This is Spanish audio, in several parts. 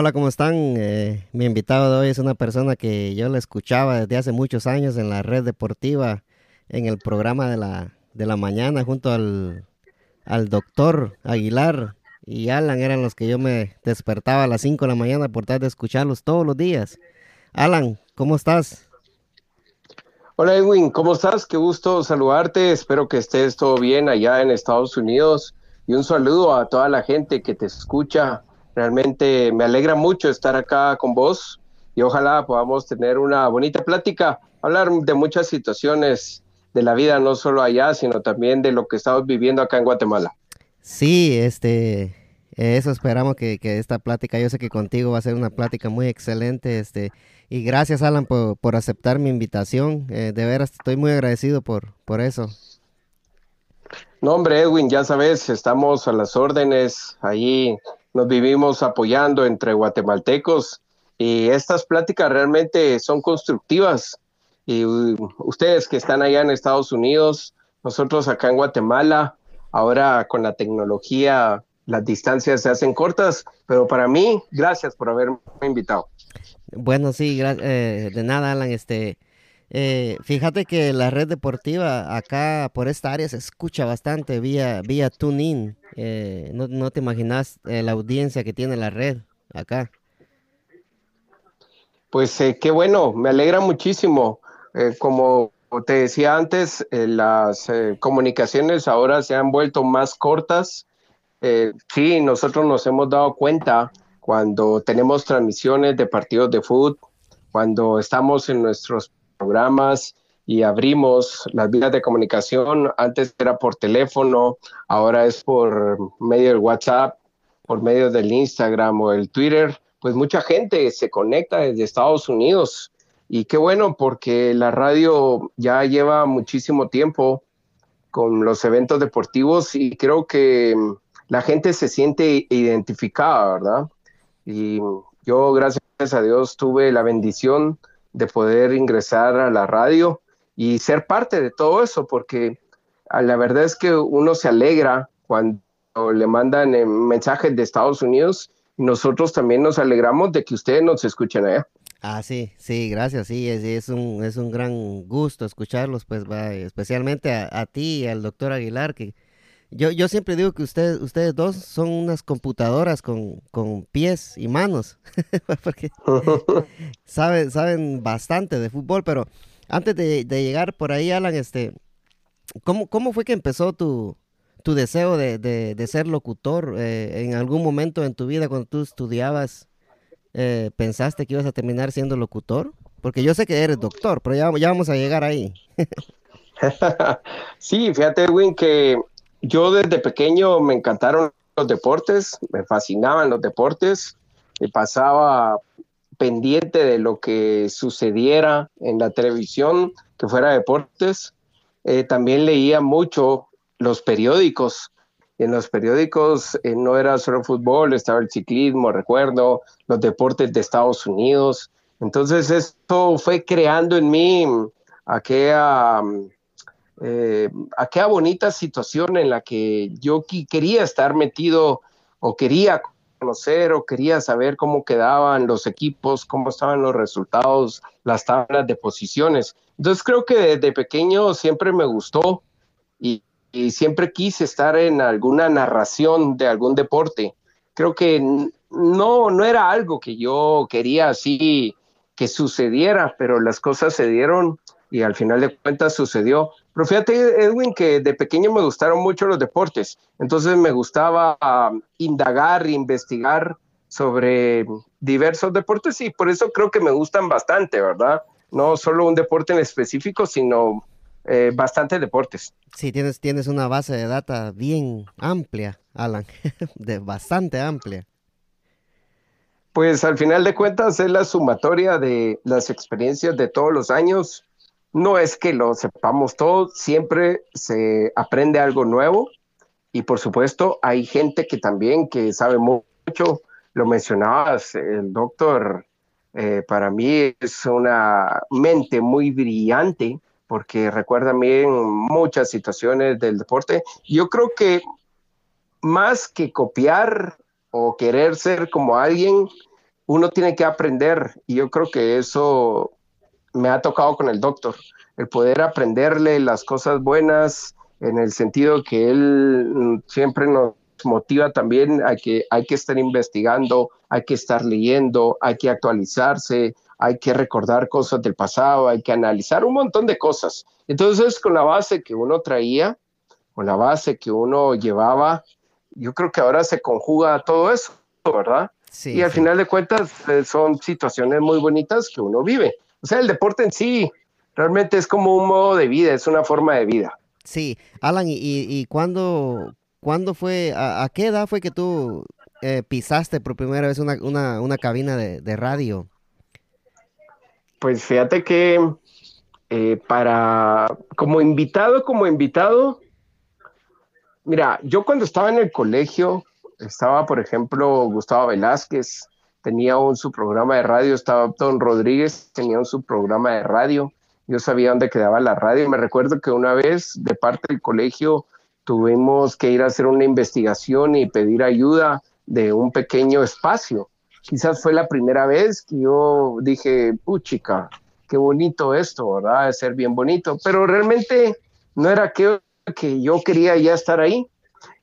hola, ¿cómo están? Eh, mi invitado de hoy es una persona que yo la escuchaba desde hace muchos años en la red deportiva, en el programa de la, de la mañana, junto al, al doctor Aguilar y Alan, eran los que yo me despertaba a las 5 de la mañana por tal de escucharlos todos los días. Alan, ¿cómo estás? Hola Edwin, ¿cómo estás? Qué gusto saludarte, espero que estés todo bien allá en Estados Unidos y un saludo a toda la gente que te escucha Realmente me alegra mucho estar acá con vos y ojalá podamos tener una bonita plática, hablar de muchas situaciones de la vida, no solo allá, sino también de lo que estamos viviendo acá en Guatemala. Sí, este, eso esperamos que, esta plática, yo sé que contigo va a ser una plática muy excelente, este, y gracias Alan por, aceptar mi invitación, eh, de veras estoy muy agradecido por, por eso. No, hombre, Edwin, ya sabes, estamos a las órdenes ahí nos vivimos apoyando entre guatemaltecos y estas pláticas realmente son constructivas. Y ustedes que están allá en Estados Unidos, nosotros acá en Guatemala, ahora con la tecnología las distancias se hacen cortas, pero para mí, gracias por haberme invitado. Bueno, sí, eh, de nada, Alan. Este, eh, fíjate que la red deportiva acá por esta área se escucha bastante vía, vía TuneIn. Eh, no, te imaginas eh, la audiencia que tiene la red acá. Pues qué bueno, me alegra muchísimo. como te decía antes, las comunicaciones ahora se han vuelto más cortas. sí, nosotros nos hemos dado cuenta cuando tenemos transmisiones de partidos de fútbol, cuando estamos en nuestros programas y abrimos las vías de comunicación. Antes era por teléfono, ahora es por medio del WhatsApp, por medio del Instagram o el Twitter. Pues mucha gente se conecta desde Estados Unidos y qué bueno porque la radio ya lleva muchísimo tiempo con los eventos deportivos y creo que la gente se siente identificada, ¿verdad? Y yo, gracias a Dios, tuve la bendición de poder ingresar a la radio y ser parte de todo eso, porque ah, la verdad es que uno se alegra cuando le mandan eh, mensajes de Estados Unidos y nosotros también nos alegramos de que ustedes nos escuchen allá. Ah, sí, sí, gracias, sí, es, es, un, es un gran gusto escucharlos, pues, especialmente a, a ti y al doctor Aguilar, que, yo, yo siempre digo que ustedes, ustedes dos son unas computadoras con, pies y manos, porque saben, saben bastante de fútbol, pero antes de, llegar por ahí, Alan, este, ¿cómo, cómo fue que empezó tu, tu deseo de, ser locutor? Eh, ¿En algún momento en tu vida cuando tú estudiabas, eh, pensaste que ibas a terminar siendo locutor? Porque yo sé que eres doctor, pero ya, ya vamos a llegar ahí. sí, fíjate, Win, que yo desde pequeño me encantaron los deportes, me fascinaban los deportes, me pasaba pendiente de lo que sucediera en la televisión, que fuera deportes. Eh, también leía mucho los periódicos. En los periódicos eh, no era solo fútbol, estaba el ciclismo, recuerdo, los deportes de Estados Unidos. Entonces esto fue creando en mí aquella eh, aquella bonita situación en la que yo quería estar metido o quería conocer o quería saber cómo quedaban los equipos, cómo estaban los resultados, las tablas de posiciones. Entonces creo que desde pequeño siempre me gustó y, siempre quise estar en alguna narración de algún deporte. Creo que no, no era algo que yo quería así que sucediera, pero las cosas se dieron y al final de cuentas sucedió. Pero fíjate, Edwin, que de pequeño me gustaron mucho los deportes, entonces me gustaba um, indagar, investigar sobre diversos deportes y por eso creo que me gustan bastante, ¿verdad? No solo un deporte en específico, sino eh, bastantes deportes. Sí, tienes, tienes una base de data bien amplia, Alan, de bastante amplia. Pues al final de cuentas es la sumatoria de las experiencias de todos los años no es que lo sepamos todo, siempre se aprende algo nuevo y por supuesto hay gente que también que sabe mucho, lo mencionabas, el doctor eh, para mí es una mente muy brillante porque recuerda bien muchas situaciones del deporte. Yo creo que más que copiar o querer ser como alguien, uno tiene que aprender y yo creo que eso me ha tocado con el doctor, el poder aprenderle las cosas buenas en el sentido que él siempre nos motiva también a que hay que estar investigando, hay que estar leyendo, hay que actualizarse, hay que recordar cosas del pasado, hay que analizar un montón de cosas. Entonces, con la base que uno traía, con la base que uno llevaba, yo creo que ahora se conjuga todo eso, ¿verdad? Sí, y al final de cuentas eh, son situaciones muy bonitas que uno vive. O sea, el deporte en sí realmente es como un modo de vida, es una forma de vida. Sí, Alan, ¿y, y cuándo, cuándo fue, a, qué edad fue que tú eh, pisaste por primera vez una, una, una cabina de, de, radio? Pues fíjate que eh, para, como invitado, como invitado, mira, yo cuando estaba en el colegio, estaba, por ejemplo, Gustavo Velázquez, tenía un su programa de radio, estaba Don Rodríguez, tenía un su programa de radio, yo sabía dónde quedaba la radio, me recuerdo que una vez de parte del colegio tuvimos que ir a hacer una investigación y pedir ayuda de un pequeño espacio. Quizás fue la primera vez que yo dije, puchica, qué bonito esto, ¿verdad? De ser bien bonito, pero realmente no era que, que yo quería ya estar ahí.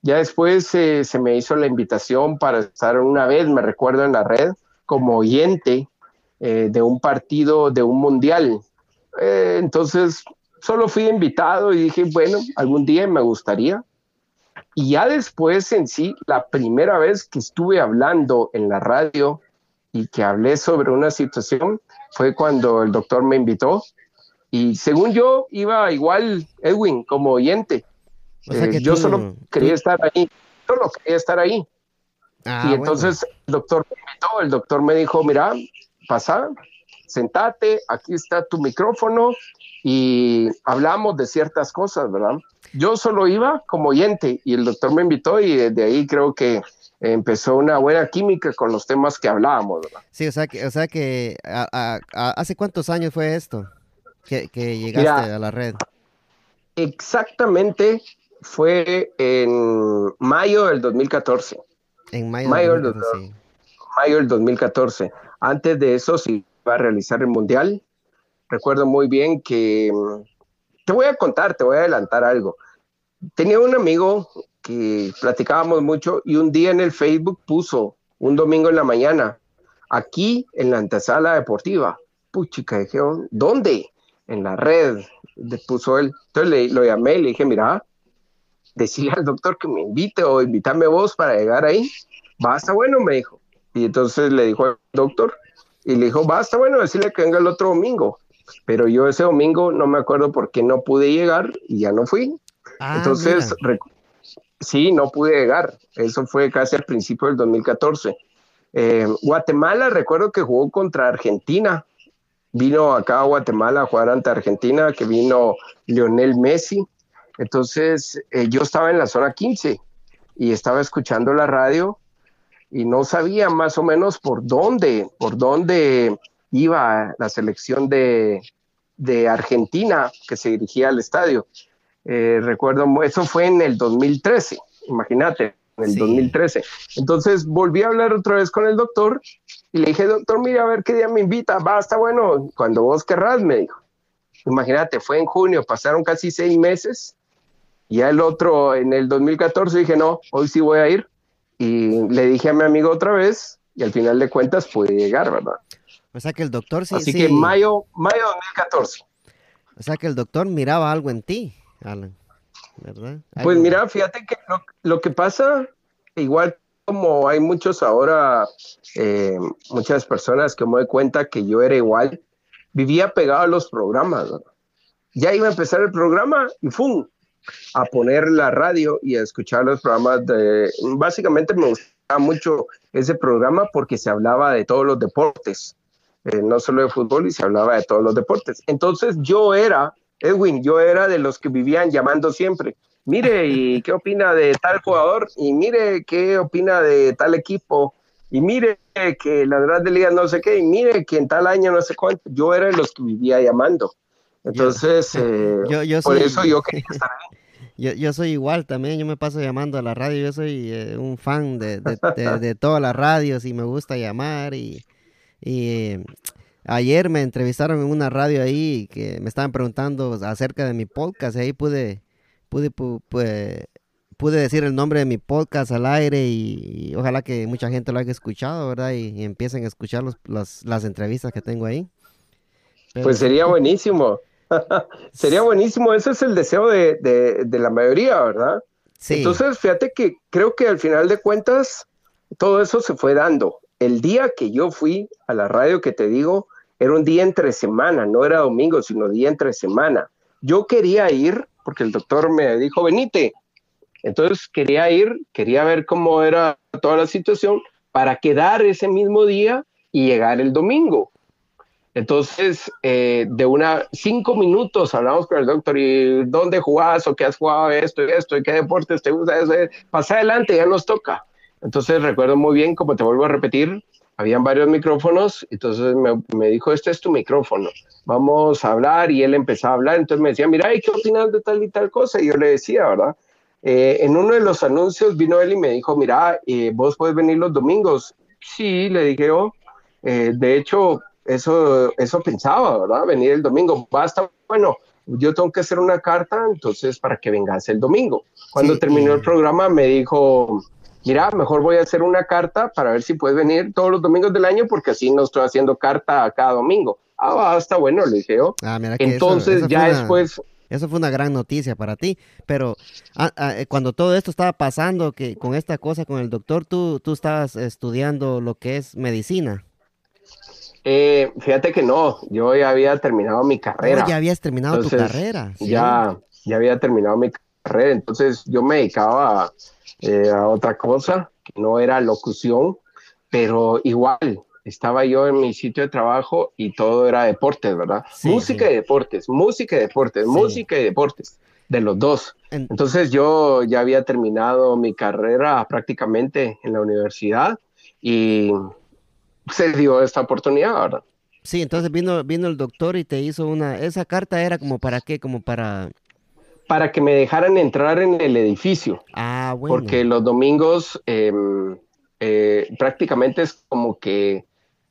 Ya después eh, se me hizo la invitación para estar una vez, me recuerdo en la red, como oyente eh, de un partido de un mundial. Eh, entonces, solo fui invitado y dije, bueno, algún día me gustaría. Y ya después en sí, la primera vez que estuve hablando en la radio y que hablé sobre una situación fue cuando el doctor me invitó. Y según yo, iba igual Edwin como oyente. Eh, yo solo quería estar ahí, solo quería estar ahí. Ah, y entonces el doctor me invitó, el doctor me dijo, mira, pasa, sentate, aquí está tu micrófono y hablamos de ciertas cosas, ¿verdad? Yo solo iba como oyente y el doctor me invitó y desde ahí creo que empezó una buena química con los temas que hablábamos, ¿verdad? Sí, o sea que, o sea que ¿hace cuántos años fue esto que, llegaste a la red? Exactamente fue en mayo del 2014. En mayo, del 2014. Mayo del 2014. Antes de eso sí iba a realizar el mundial. Recuerdo muy bien que mm, te voy a contar, te voy a adelantar algo. Tenía un amigo que platicábamos mucho y un día en el Facebook puso un domingo en la mañana, aquí en la antesala deportiva. Puchica, dije, ¿dónde? En la red, le puso él. Entonces le, lo llamé y le dije, mira, decirle al doctor que me invite o invítame vos para llegar ahí. Basta, bueno, me dijo. Y entonces le dijo al doctor y le dijo, basta, bueno, decirle que venga el otro domingo. Pero yo ese domingo no me acuerdo por qué no pude llegar y ya no fui. Ah, entonces, sí, no pude llegar. Eso fue casi al principio del 2014. Eh, Guatemala, recuerdo que jugó contra Argentina. Vino acá a Guatemala a jugar ante Argentina, que vino Lionel Messi. Entonces, eh, yo estaba en la zona 15 y estaba escuchando la radio y no sabía más o menos por dónde, por dónde iba la selección de, de Argentina que se dirigía al estadio. Eh, recuerdo, eso fue en el 2013, imagínate, en el 2013. Entonces volví a hablar otra vez con el doctor y le dije, doctor, mira, a ver qué día me invita. Va, está bueno, cuando vos querrás, me dijo. Imagínate, fue en junio, pasaron casi seis meses ya el otro, en el 2014, dije, no, hoy sí voy a ir. Y le dije a mi amigo otra vez y al final de cuentas pude llegar, ¿verdad? O sea que el doctor sí. Así que mayo, mayo 2014. O sea que el doctor miraba algo en ti, Alan, ¿verdad? Pues mira, fíjate que lo, que pasa, igual como hay muchos ahora, eh, muchas personas que me doy cuenta que yo era igual, vivía pegado a los programas. Ya iba a empezar el programa y ¡fum! A poner la radio y a escuchar los programas de... Básicamente me gustaba mucho ese programa porque se hablaba de todos los deportes, eh, no solo de fútbol, y se hablaba de todos los deportes. Entonces yo era, Edwin, yo era de los que vivían llamando siempre. Mire, ¿y qué opina de tal jugador? Y mire, ¿qué opina de tal equipo? Y mire que la verdad de liga no sé qué, y mire que en tal año no sé cuánto. Yo era de los que vivía llamando. Entonces, eh, por eso yo quería estar ahí. Yo, soy igual también, yo me paso llamando a la radio, yo soy eh, un fan de, de, todas las radios y me gusta llamar y, Y ayer me entrevistaron en una radio ahí que me estaban preguntando acerca de mi podcast. Y ahí pude, pude, pude, pude decir el nombre de mi podcast al aire y, ojalá que mucha gente lo haya escuchado, ¿verdad? Y, empiecen a escuchar los, las entrevistas que tengo ahí. Pues sería buenísimo. sería buenísimo. Ese es el deseo de, de, la mayoría, ¿verdad? Sí. Entonces, fíjate que creo que al final de cuentas todo eso se fue dando. El día que yo fui a la radio que te digo, era un día entre semana, no era domingo, sino día entre semana. Yo quería ir porque el doctor me dijo, venite, entonces quería ir, quería ver cómo era toda la situación para quedar ese mismo día y llegar el domingo. Entonces, eh, de una cinco minutos hablamos con el doctor y dónde jugás o qué has jugado esto y esto y qué deportes te gusta. Pasa adelante, ya nos toca. Entonces recuerdo muy bien, como te vuelvo a repetir, habían varios micrófonos, entonces me, me, dijo, este es tu micrófono, vamos a hablar y él empezó a hablar, entonces me decía, mira, ¿qué opinas de tal y tal cosa? Y yo le decía, ¿verdad? Eh, en uno de los anuncios vino él y me dijo, mira, eh, vos puedes venir los domingos. Sí, le dije yo, eh, de hecho, eso, eso pensaba, ¿verdad? Venir el domingo. Basta, bueno, yo tengo que hacer una carta, entonces para que vengas el domingo. Cuando terminó el programa me dijo, mira, mejor voy a hacer una carta para ver si puedes venir todos los domingos del año porque así no estoy haciendo carta cada domingo. Ah, está bueno, le dije yo. Ah, entonces ya después eso fue una gran noticia para ti. Pero ah, ah, eh, cuando todo esto estaba pasando, que con esta cosa con el doctor, tú, tú estabas estudiando lo que es medicina. Eh, fíjate que no, yo ya había terminado mi carrera. ya habías terminado tu carrera. Ya, ya había terminado mi carrera, entonces yo me dedicaba eh, a otra cosa, que no era locución, pero igual, estaba yo en mi sitio de trabajo y todo era deportes, ¿verdad? música y deportes, música y deportes, música y deportes, de los dos. Entonces yo ya había terminado mi carrera prácticamente en la universidad y se dio esta oportunidad, ¿verdad? Sí, entonces vino, vino el doctor y te hizo una, esa carta era como para qué, como para... Para que me dejaran entrar en el edificio. Ah, bueno. Porque los domingos em, eh, prácticamente es como que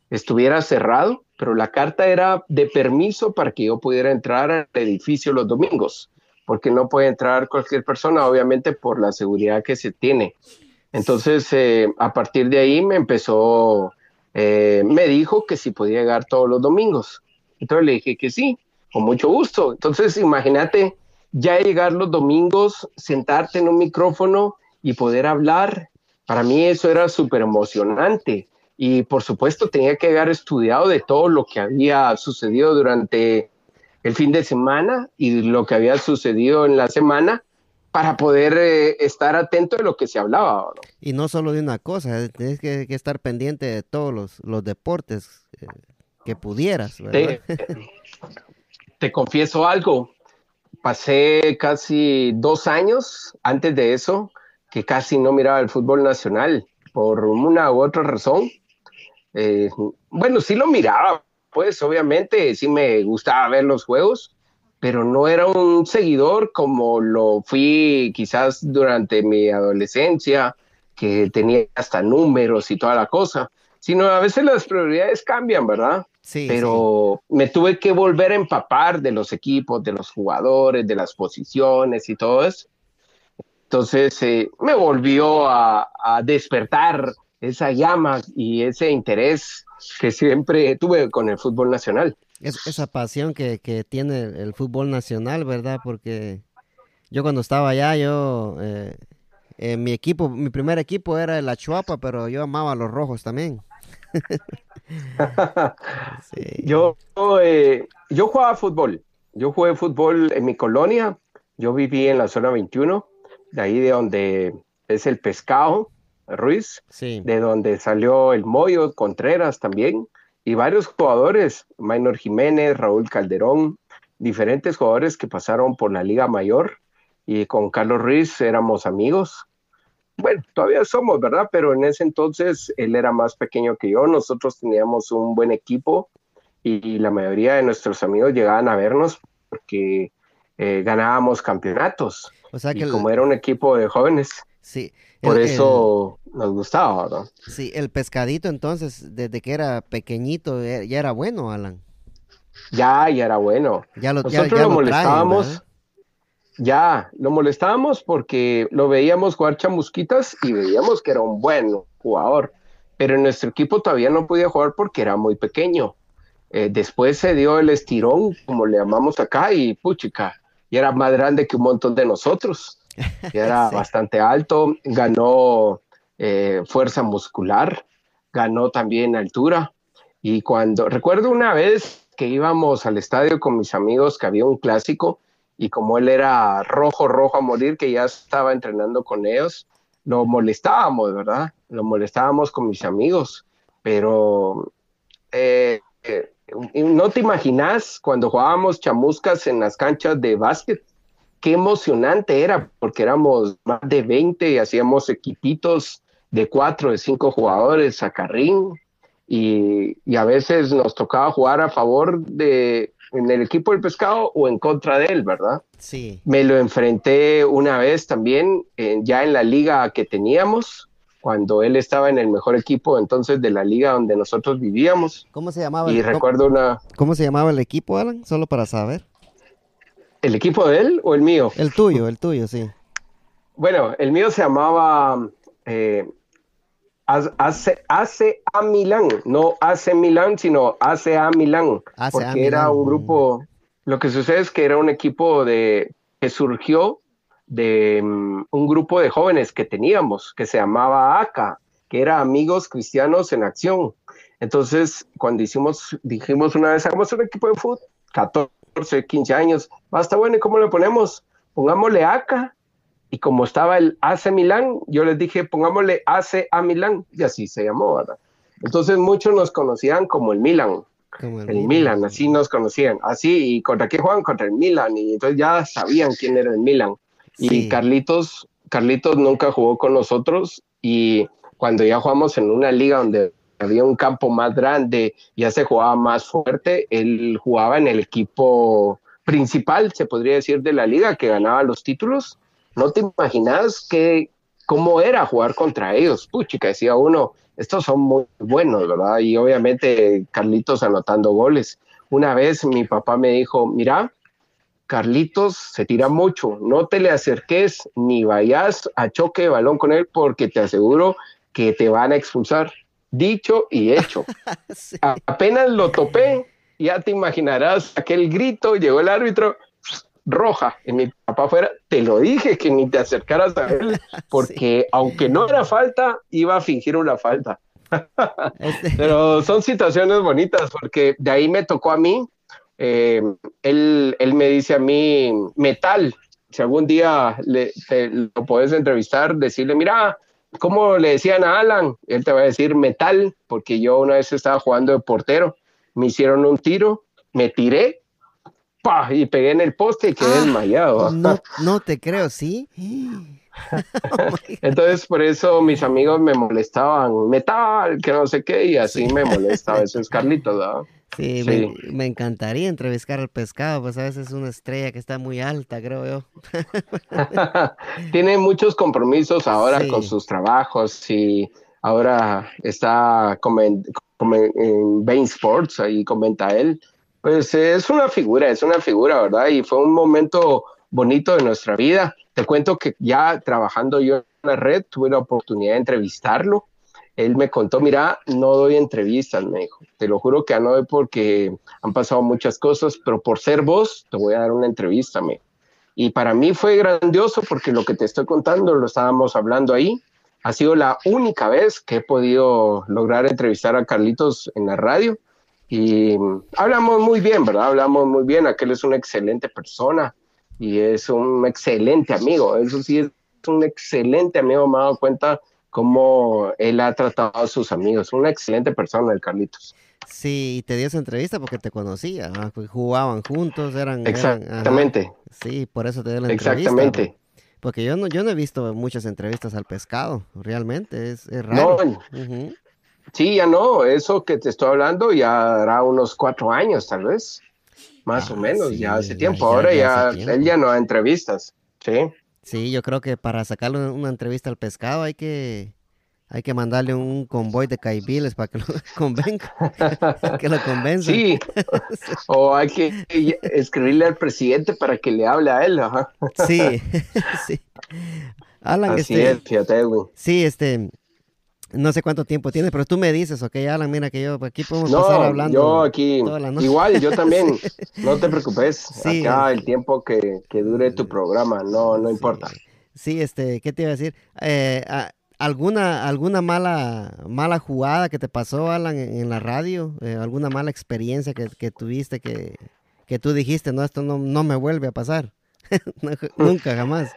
estuviera cerrado, pero la carta era de permiso para que yo pudiera entrar al edificio los domingos, porque no puede entrar cualquier persona, obviamente por la seguridad que se tiene. Entonces, eh, a partir de ahí me empezó, eh, me dijo que si podía llegar todos los domingos. Entonces le dije que sí, con mucho gusto. Entonces, imagínate ya llegar los domingos, sentarte en un micrófono y poder hablar. Para mí eso era súper emocionante y por supuesto tenía que haber estudiado de todo lo que había sucedido durante el fin de semana y lo que había sucedido en la semana para poder eh, estar atento de lo que se hablaba. Y no solo de una cosa, eh, tienes que, estar pendiente de todos los, deportes eh, que pudieras. Te, te confieso algo, pasé casi dos años antes de eso que casi no miraba el fútbol nacional por una u otra razón eh, bueno, sí lo miraba, pues obviamente sí me gustaba ver los juegos, pero no era un seguidor como lo fui quizás durante mi adolescencia, que tenía hasta números y toda la cosa, sino a veces las prioridades cambian, ¿verdad? Sí. Pero me tuve que volver a empapar de los equipos, de los jugadores, de las posiciones y todo eso. Entonces eh, me volvió a, a despertar esa llama y ese interés que siempre tuve con el fútbol nacional. Es, esa pasión que, tiene el fútbol nacional, ¿verdad? Porque yo cuando estaba allá, yo, eh, mi equipo, mi primer equipo era el Achuapa, pero yo amaba a los rojos también. Yo, eh, yo jugaba fútbol, yo jugué fútbol en mi colonia, yo viví en la zona 21, de ahí de donde es el pescado, Ruiz, de donde salió el Moyo Contreras también, y varios jugadores, Maynor Jiménez, Raúl Calderón, diferentes jugadores que pasaron por la Liga Mayor, y con Carlos Ruiz éramos amigos. Bueno, todavía somos, ¿verdad? Pero en ese entonces él era más pequeño que yo, nosotros teníamos un buen equipo y la mayoría de nuestros amigos llegaban a vernos porque eh, ganábamos campeonatos. O sea que y como era un equipo de jóvenes. Sí, por eso nos gustaba, ¿no? Sí, el pescadito entonces, desde que era pequeñito, eh, ya era bueno, Alan. Ya, ya era bueno. Ya lo, Nosotros ya, ya lo lo molestábamos. traen, Ya, lo molestábamos porque lo veíamos jugar chamusquitas y veíamos que era un buen jugador, pero en nuestro equipo todavía no podía jugar porque era muy pequeño. Eh, después se dio el estirón, como le llamamos acá, y puchica, y era más grande que un montón de nosotros. Y era Sí. bastante alto, ganó eh, fuerza muscular, ganó también altura. Y cuando recuerdo una vez que íbamos al estadio con mis amigos, que había un clásico, y como él era rojo, rojo a morir, que ya estaba entrenando con ellos, lo molestábamos, ¿verdad? Lo molestábamos con mis amigos, pero eh, eh, no te imaginas cuando jugábamos chamuscas en las canchas de básquet, qué emocionante era, porque éramos más de 20 y hacíamos equipitos de cuatro, de cinco jugadores a carrín, y, y a veces nos tocaba jugar a favor de en el equipo del pescado o en contra de él, ¿verdad? Sí. Me lo enfrenté una vez también, eh, ya en la liga que teníamos, cuando él estaba en el mejor equipo entonces de la liga donde nosotros vivíamos. ¿Cómo se llamaba? Y el, ¿cómo, recuerdo una, cómo se llamaba el equipo, Alan? Solo para saber. ¿el equipo de él o el mío? El tuyo, el tuyo, sí. Bueno, el mío se llamaba eh, AC, ACA Milán, no AC Milán, sino ACA Milán, ACA porque era Milán. un grupo, lo que sucede es que era un equipo de, que surgió de um, un grupo de jóvenes que teníamos, que se llamaba ACA, que era Amigos Cristianos en Acción. Entonces, cuando hicimos, dijimos una vez, hagamos un equipo de fútbol, 14, 15 años, basta bueno, ¿y cómo le ponemos? Pongámosle ACA, y como estaba el AC Milán, yo les dije, pongámosle AC a Milán, y así se llamó, ¿verdad? Entonces muchos nos conocían como el Milan, Como el Milan, así nos conocían, así, y contra qué juegan, contra el Milan, y entonces ya sabían quién era el Milan. Y. Carlitos, Carlitos nunca jugó con nosotros, y cuando ya jugamos en una liga donde había un campo más grande, ya se jugaba más fuerte, él jugaba en el equipo principal, se podría decir, de la liga, que ganaba los títulos. No te imaginas que, cómo era jugar contra ellos. Puchica, decía uno, estos son muy buenos, ¿verdad? Y obviamente Carlitos anotando goles. Una vez mi papá me dijo, mira, Carlitos se tira mucho, no te le acerques ni vayas a choque de balón con él porque te aseguro que te van a expulsar. Dicho y hecho. Sí. Apenas lo topé, ya te imaginarás aquel grito, llegó el árbitro, roja, y mi papá fuera, te lo dije que ni te acercaras a él, porque aunque no era falta, iba a fingir una falta. Este- Pero son situaciones bonitas, porque de ahí me tocó a mí, eh, él, él me dice a mí, metal, si algún día le, te- lo puedes entrevistar, decirle, mira, ¿cómo le decían a Alan? Él te va a decir metal, porque yo una vez estaba jugando de portero, me hicieron un tiro, me tiré, ¡pah! y pegué en el poste y quedé Ah, desmayado. No, no te creo, ¿sí? Entonces, por eso mis amigos me molestaban, metal, que no sé qué, y así me molesta a veces Carlitos, ¿verdad? Sí, Sí. Me, me encantaría entrevistar al pescado, pues a veces es una estrella que está muy alta, creo yo. Tiene muchos compromisos ahora Sí. con sus trabajos y ahora está comen- comen- en Bain Sports, ahí comenta él. Pues eh, es una figura, es una figura, ¿verdad? Y fue un momento bonito de nuestra vida. Te cuento que ya trabajando yo en la red, tuve la oportunidad de entrevistarlo. Él me contó, mira, no doy entrevistas, me dijo. Te lo juro que no doy porque han pasado muchas cosas, pero por ser vos, te voy a dar una entrevista, me. Y para mí fue grandioso porque lo que te estoy contando lo estábamos hablando ahí. Ha sido la única vez que he podido lograr entrevistar a Carlitos en la radio. Y hablamos muy bien, ¿verdad? Hablamos muy bien. Aquel es una excelente persona y es un excelente amigo. Eso sí, es un excelente amigo. Me he dado cuenta cómo él ha tratado a sus amigos. Una excelente persona, el Carlitos. Sí, y te dio esa entrevista porque te conocía, ¿ah? Jugaban juntos, eran... Exactamente, Sí, por eso te dio la entrevista. exactamente. po- Porque yo no, yo no he visto muchas entrevistas al pescado, realmente, es, es raro. No, Ujú. Sí, ya no, eso que te estoy hablando ya hará unos cuatro años tal vez, más Ah, o menos, sí, ya hace tiempo. Ahora ya ya, hace tiempo. él ya no da entrevistas, sí. Sí, yo creo que para sacarle una, entrevista al pescado hay que, Hay que mandarle un convoy de caibiles para que lo convenga, que lo convenza. Sí, o hay que escribirle al presidente para que le hable a él. Sí, sí. Alan, Así este, es, fíjate, güey. sí, este, no sé cuánto tiempo tienes, pero tú me dices, ok, Alan, mira que yo aquí podemos pasar No, hablando. yo aquí, toda la noche. igual, yo también, no te preocupes, Sí, acá el tiempo que, que dure tu programa, no, no importa. Sí, este, ¿qué te iba a decir? Eh, ¿Alguna, alguna mala, mala jugada que te pasó, Alan, en, en la radio? Eh, ¿Alguna mala experiencia que, que tuviste que, que tú dijiste, no, esto no, no me vuelve a pasar? No, Nunca, jamás.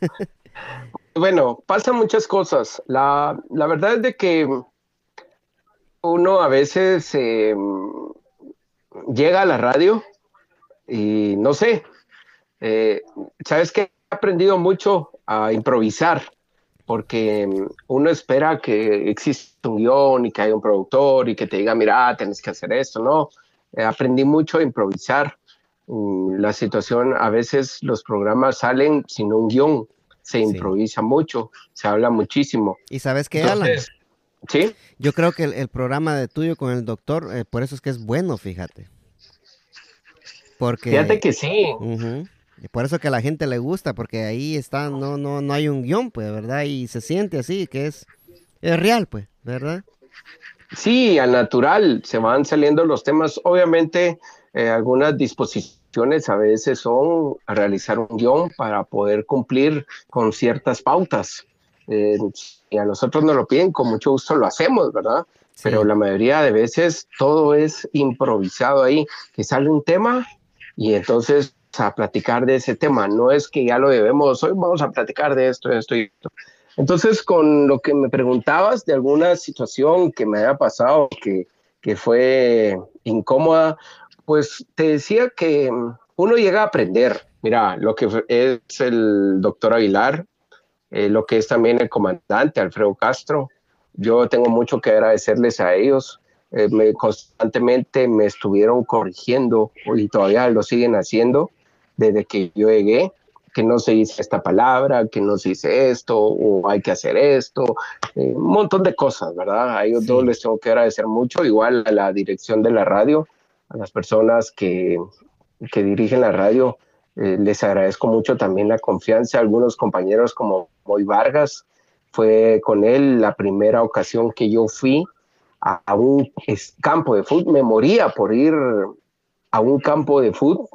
Bueno, pasan muchas cosas. La, la verdad es de que uno a veces eh, llega a la radio y no sé, eh, sabes que he aprendido mucho a improvisar porque uno espera que exista un guion y que haya un productor y que te diga, mira, tienes que hacer esto, ¿no? Eh, aprendí mucho a improvisar. Mm, La situación, a veces los programas salen sin un guion, se Sí. improvisa mucho, se habla muchísimo. ¿Y sabes qué, Alan? Entonces, ¿Sí? Yo creo que el, el programa de tuyo con el doctor, eh, por eso es que es bueno, fíjate. Porque... Fíjate que sí. Y por eso que a la gente le gusta, porque ahí está, no, no, no hay un guion, pues, ¿verdad? Y se siente así, que es, es real, pues, ¿verdad? Sí, al natural se van saliendo los temas. Obviamente, eh, algunas disposiciones a veces son realizar un guion para poder cumplir con ciertas pautas. Eh, y a nosotros nos lo piden, con mucho gusto lo hacemos, ¿verdad? Sí. Pero la mayoría de veces todo es improvisado ahí, que sale un tema y entonces a platicar de ese tema. No es que ya lo debemos, hoy vamos a platicar de esto, de esto y esto. Entonces, con lo que me preguntabas de alguna situación que me haya pasado que, que fue incómoda, pues te decía que mm, uno llega a aprender. Mira, lo que es el doctor Aguilar, eh, lo que es también el comandante Alfredo Castro. Yo tengo mucho que agradecerles a ellos. Eh, me, constantemente me estuvieron corrigiendo y todavía lo siguen haciendo desde que yo llegué, que no se dice esta palabra, que no se dice esto, o hay que hacer esto, eh, un montón de cosas, ¿verdad? A ellos Sí. dos les tengo que agradecer mucho, igual a la dirección de la radio, a las personas que, que dirigen la radio, eh, les agradezco mucho también la confianza, algunos compañeros como Moy Vargas, fue con él la primera ocasión que yo fui a, un campo de fútbol, me moría por ir a un campo de fútbol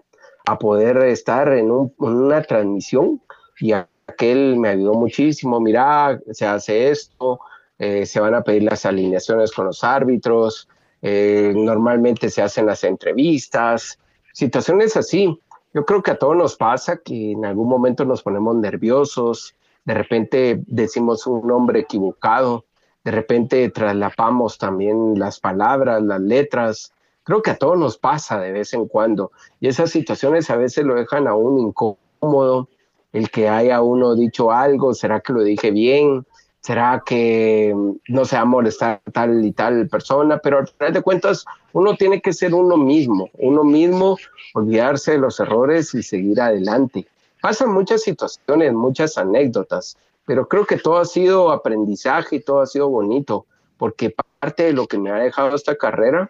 a poder estar en una transmisión y aquel me ayudó muchísimo, mira, se hace esto, eh, se van a pedir las alineaciones con los árbitros, eh, normalmente se hacen las entrevistas, situaciones así. Yo creo que a todos nos pasa que en algún momento nos ponemos nerviosos, de repente decimos un nombre equivocado, de repente traslapamos también las palabras, las letras. Creo que a todos nos pasa de vez en cuando y esas situaciones a veces lo dejan a uno incómodo, el que haya uno dicho algo, ¿será que lo dije bien? ¿Será que mm, no se va a molestar tal y tal persona? Pero al final de cuentas, uno tiene que ser uno mismo, uno mismo, olvidarse de los errores y seguir adelante. Pasan muchas situaciones, muchas anécdotas, pero creo que todo ha sido aprendizaje y todo ha sido bonito, porque parte de lo que me ha dejado esta carrera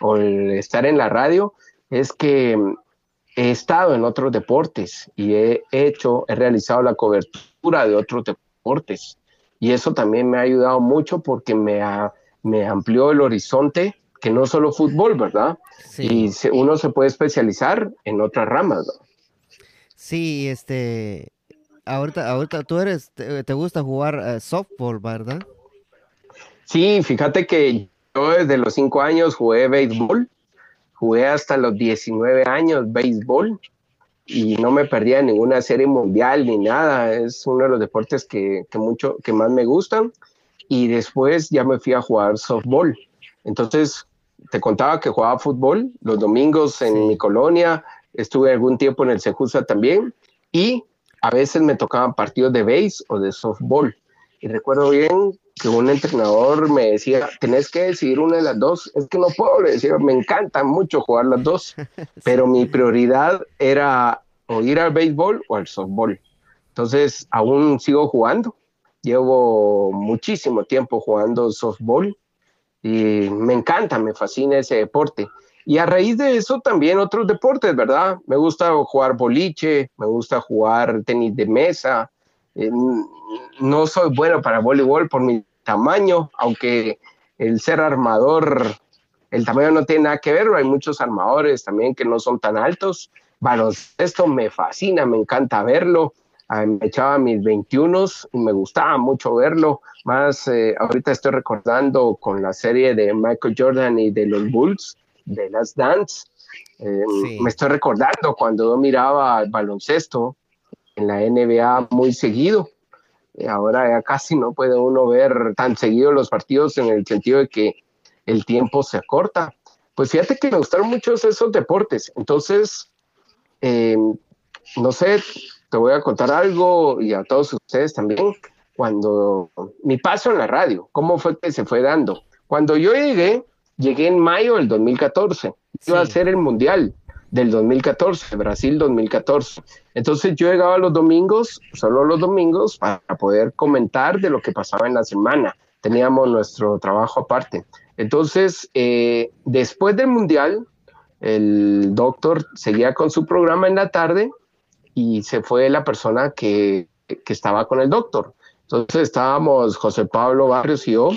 o el estar en la radio es que mm, he estado en otros deportes y he hecho, he realizado la cobertura de otros deportes. Y eso también me ha ayudado mucho porque me, ha- me amplió el horizonte, que no solo fútbol, ¿verdad? Sí. Y se- uno se puede especializar en otras ramas. ¿no? Sí, este, ahorita, ahorita tú eres, te, te gusta jugar eh, softball, ¿verdad? Sí, fíjate que yo desde los cinco años jugué béisbol, jugué hasta los 19 años béisbol y no me perdía ninguna serie mundial ni nada. Es uno de los deportes que, que mucho, que más me gustan. Y después ya me fui a jugar softball. Entonces, te contaba que jugaba fútbol los domingos en Sí. mi colonia, estuve algún tiempo en el Sejusa también y a veces me tocaban partidos de base o de softball. Y recuerdo bien que un entrenador me decía, tenés que decidir una de las dos. Es que no puedo, le decía, me encanta mucho jugar las dos, pero mi prioridad era o ir al béisbol o al softball. Entonces, aún sigo jugando. llevo muchísimo tiempo jugando softball y me encanta, me fascina ese deporte. Y a raíz de eso también otros deportes, ¿verdad? Me gusta jugar boliche, me gusta jugar tenis de mesa. Eh, no soy bueno para voleibol por mi tamaño, aunque el ser armador, el tamaño no tiene nada que ver, hay muchos armadores también que no son tan altos. Baloncesto me fascina, me encanta verlo. Ah, me echaba mis 21 y me gustaba mucho verlo. Más eh, ahorita estoy recordando con la serie de Michael Jordan y de los Bulls, de las Dance. Eh, me estoy recordando cuando yo miraba el baloncesto en la NBA muy seguido. ahora ya casi no puede uno ver tan seguido los partidos en el sentido de que el tiempo se acorta. Pues fíjate que me gustaron mucho esos deportes. Entonces, eh, no sé, te voy a contar algo y a todos ustedes también. Cuando mi paso en la radio, ¿cómo fue que se fue dando? Cuando yo llegué, llegué en mayo del 2014. Iba a ser el Mundial del 2014, Brasil 2014. Entonces yo llegaba los domingos, solo los domingos, para poder comentar de lo que pasaba en la semana. Teníamos nuestro trabajo aparte. Entonces, eh, después del Mundial, el doctor seguía con su programa en la tarde y se fue la persona que, que estaba con el doctor. Entonces estábamos José Pablo Barrios y yo,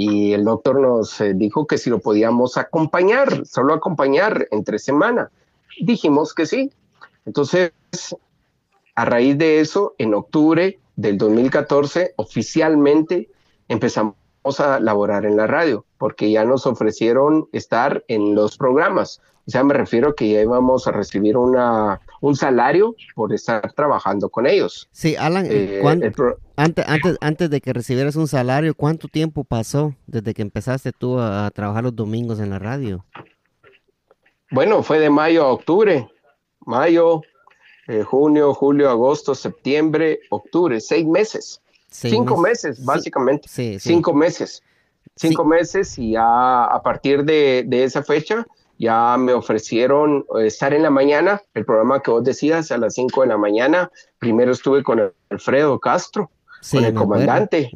y el doctor nos eh, dijo que si lo podíamos acompañar, solo acompañar entre semana. Dijimos que sí. Entonces, a raíz de eso, en octubre del 2014, oficialmente empezamos a laborar en la radio, porque ya nos ofrecieron estar en los programas. O sea, me refiero que ya íbamos a recibir una, un salario por estar trabajando con ellos. Sí, Alan, eh, antes, antes, antes de que recibieras un salario, ¿cuánto tiempo pasó desde que empezaste tú a, trabajar los domingos en la radio? Bueno, fue de mayo a octubre. Mayo, eh, junio, julio, agosto, septiembre, octubre, seis meses. Cinco meses, básicamente. Sí, Cinco meses. Cinco meses y ya a partir de, de esa fecha ya me ofrecieron eh, estar en la mañana, el programa que vos decías, a las 5 de la mañana. Primero estuve con Alfredo Castro, con el comandante,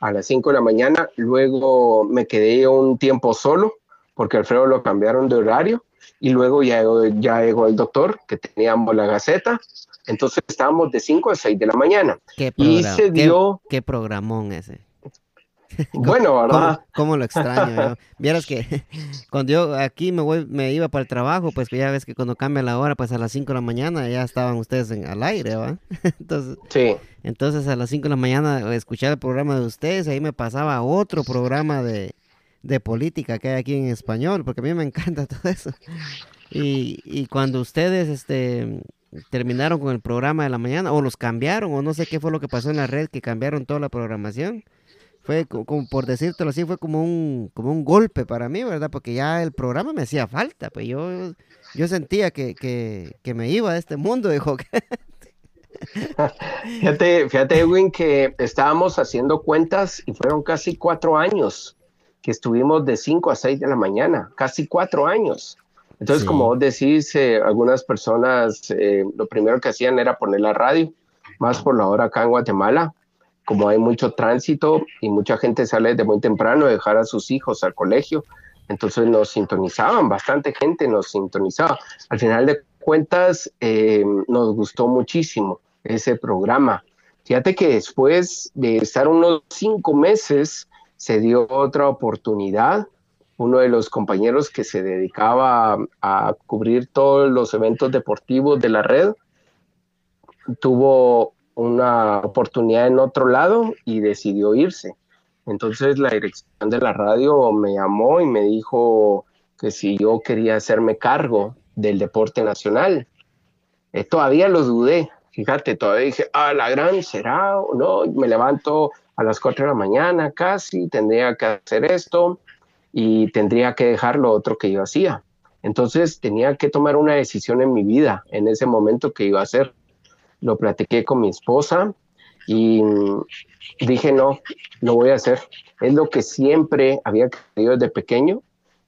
a las 5 de la mañana. Luego me quedé un tiempo solo, porque Alfredo lo cambiaron de horario. Y luego ya, ya llegó el doctor, que teníamos la gaceta. Entonces estábamos de 5 a 6 de la mañana. y se dio... ¿Qué, qué programón ese? Bueno, ¿verdad? ¿Cómo, lo extraño? Vieras que cuando yo aquí me voy, me iba para el trabajo, pues ya ves que cuando cambia la hora, pues a las 5 de la mañana ya estaban ustedes en, al aire, ¿va? Entonces, sí. entonces a las 5 de la mañana escuchar el programa de ustedes, ahí me pasaba otro programa de, de política que hay aquí en español, porque a mí me encanta todo eso. Y, y cuando ustedes este terminaron con el programa de la mañana, o los cambiaron, o no sé qué fue lo que pasó en la red, que cambiaron toda la programación fue como por decírtelo así, fue como un, como un golpe para mí, ¿verdad? Porque ya el programa me hacía falta, pues yo, yo sentía que, que, que me iba de este mundo, dijo. fíjate, fíjate, Edwin, que estábamos haciendo cuentas y fueron casi cuatro años que estuvimos de 5 a 6 de la mañana, casi cuatro años. Entonces, como vos decís, eh, algunas personas eh, lo primero que hacían era poner la radio, más por la hora acá en Guatemala, como hay mucho tránsito y mucha gente sale de muy temprano a dejar a sus hijos al colegio, entonces nos sintonizaban, bastante gente nos sintonizaba. Al final de cuentas, eh, nos gustó muchísimo ese programa. Fíjate que después de estar unos cinco meses, se dio otra oportunidad. Uno de los compañeros que se dedicaba a cubrir todos los eventos deportivos de la red tuvo una oportunidad en otro lado y decidió irse. Entonces la dirección de la radio me llamó y me dijo que si yo quería hacerme cargo del deporte nacional. Eh, todavía lo dudé, fíjate, todavía dije, ah, la gran será no, me levanto a las 4 de la mañana casi, tendría que hacer esto y tendría que dejar lo otro que yo hacía. Entonces tenía que tomar una decisión en mi vida en ese momento que iba a hacer lo platiqué con mi esposa y dije, no, lo voy a hacer. Es lo que siempre había querido desde pequeño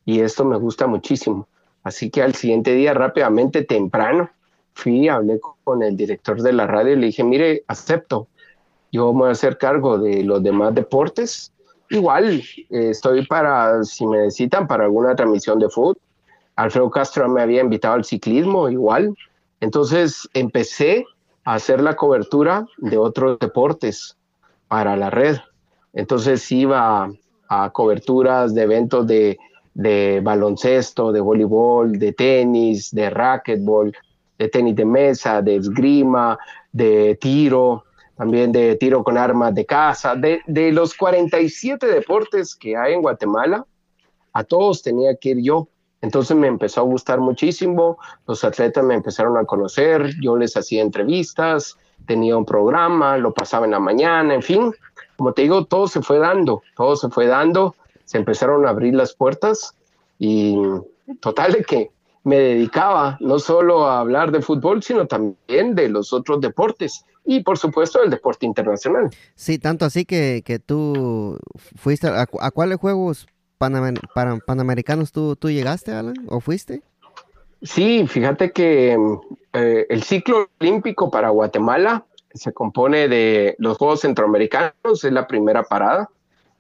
y esto me gusta muchísimo. Así que al siguiente día, rápidamente, temprano, fui, hablé con el director de la radio y le dije, mire, acepto. yo voy a hacer cargo de los demás deportes. Igual, eh, estoy para, si me necesitan, para alguna transmisión de fútbol. Alfredo Castro me había invitado al ciclismo, igual. Entonces empecé hacer la cobertura de otros deportes para la red. Entonces iba a coberturas de eventos de, de baloncesto, de voleibol, de tenis, de racquetball, de tenis de mesa, de esgrima, de tiro, también de tiro con armas de caza, de, de los 47 deportes que hay en Guatemala, a todos tenía que ir yo. Entonces me empezó a gustar muchísimo, los atletas me empezaron a conocer, yo les hacía entrevistas, tenía un programa, lo pasaba en la mañana, en fin, como te digo, todo se fue dando, todo se fue dando, se empezaron a abrir las puertas y total de que me dedicaba no solo a hablar de fútbol, sino también de los otros deportes y por supuesto del deporte internacional. Sí, tanto así que, que tú fuiste a, a cuáles juegos panamericanos tú, tú llegaste, Alan, o fuiste? Sí, fíjate que eh, el ciclo olímpico para Guatemala se compone de los Juegos Centroamericanos, es la primera parada,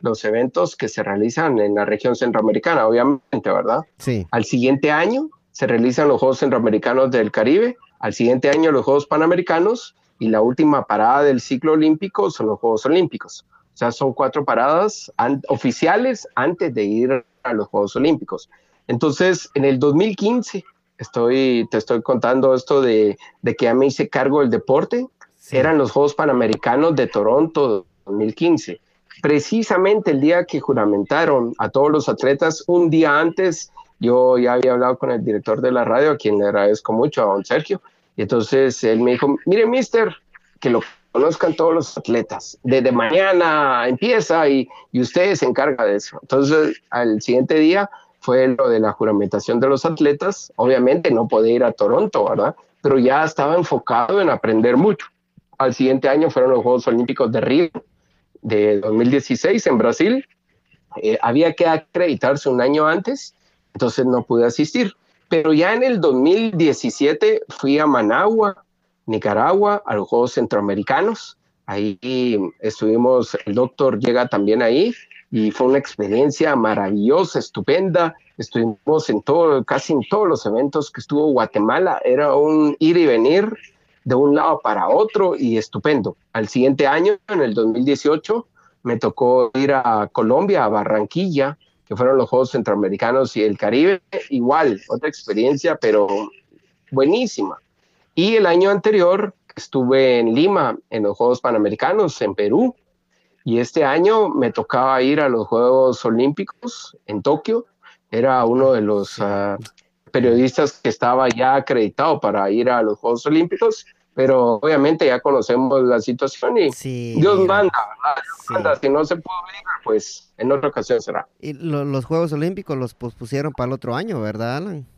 los eventos que se realizan en la región centroamericana, obviamente, ¿verdad? Sí. Al siguiente año se realizan los Juegos Centroamericanos del Caribe, al siguiente año los Juegos Panamericanos y la última parada del ciclo olímpico son los Juegos Olímpicos. O sea, son cuatro paradas oficiales antes de ir a los Juegos Olímpicos. Entonces, en el 2015, estoy, te estoy contando esto de, de que ya me hice cargo del deporte, eran los Juegos Panamericanos de Toronto 2015. Precisamente el día que juramentaron a todos los atletas, un día antes, yo ya había hablado con el director de la radio, a quien le agradezco mucho, a don Sergio, y entonces él me dijo, mire, mister, que lo conozcan todos los atletas. Desde mañana empieza y, y usted se encarga de eso. Entonces, al siguiente día fue lo de la juramentación de los atletas. Obviamente no podía ir a Toronto, ¿verdad? Pero ya estaba enfocado en aprender mucho al siguiente año fueron los Juegos Olímpicos de Río de 2016 en Brasil. Eh, había que acreditarse un año antes, entonces no pude asistir. Pero ya en el 2017 fui a Managua, Nicaragua, a los Juegos Centroamericanos. Ahí estuvimos, el doctor llega también ahí y fue una experiencia maravillosa, estupenda. Estuvimos en todo, casi en todos los eventos que estuvo Guatemala. Era un ir y venir de un lado para otro y estupendo. Al siguiente año, en el 2018, me tocó ir a Colombia, a Barranquilla, que fueron los Juegos Centroamericanos y el Caribe. Igual, otra experiencia, pero buenísima. Y el año anterior estuve en Lima, en los Juegos Panamericanos, en Perú. Y este año me tocaba ir a los Juegos Olímpicos en Tokio. Era uno de los uh, periodistas que estaba ya acreditado para ir a los Juegos Olímpicos pero obviamente ya conocemos la situación y Dios manda, manda, si no se puede ir, pues en otra ocasión será. Y los Juegos Olímpicos los pospusieron para el otro año, ¿verdad, Alan?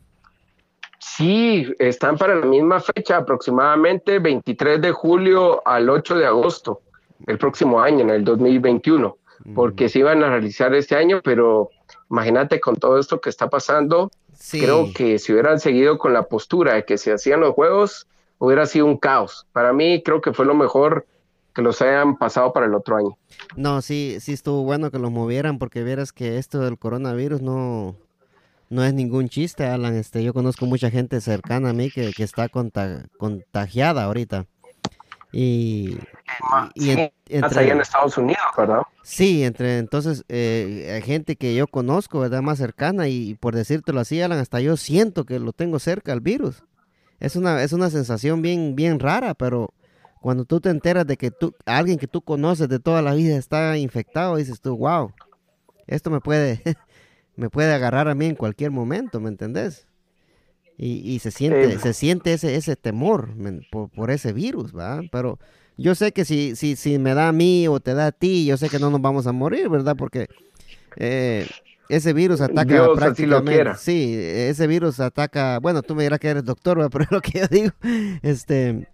Sí, están para la misma fecha, aproximadamente 23 de julio al 8 de agosto, el próximo año, en el 2021, porque se iban a realizar este año, pero imagínate con todo esto que está pasando, creo que si hubieran seguido con la postura de que se hacían los Juegos, hubiera sido un caos. Para mí creo que fue lo mejor que los hayan pasado para el otro año. No, sí, sí estuvo bueno que los movieran porque vieras que esto del coronavirus no, no es ningún chiste, Alan. Este, yo conozco mucha gente cercana a mí que, que está contagiada ahorita. Y, y entre, allá en Estados Unidos, ¿verdad? Sí, entre entonces eh, hay gente que yo conozco, ¿verdad? Más cercana y, y por decírtelo así, Alan, hasta yo siento que lo tengo cerca el virus es una, es una sensación bien, bien rara, pero cuando tú te enteras de que tú, alguien que tú conoces de toda la vida está infectado, dices tú, wow, esto me puede, me puede agarrar a mí en cualquier momento, ¿me entendés? Y, se siente, se siente ese, ese temor por, ese virus, ¿va? Pero yo sé que si, si, si me da a mí o te da a ti, yo sé que no nos vamos a morir, ¿verdad? Porque eh, ese virus ataca prácticamente. Sí, ese virus ataca. Bueno, tú me dirás que eres doctor, pero es lo que yo digo. Este,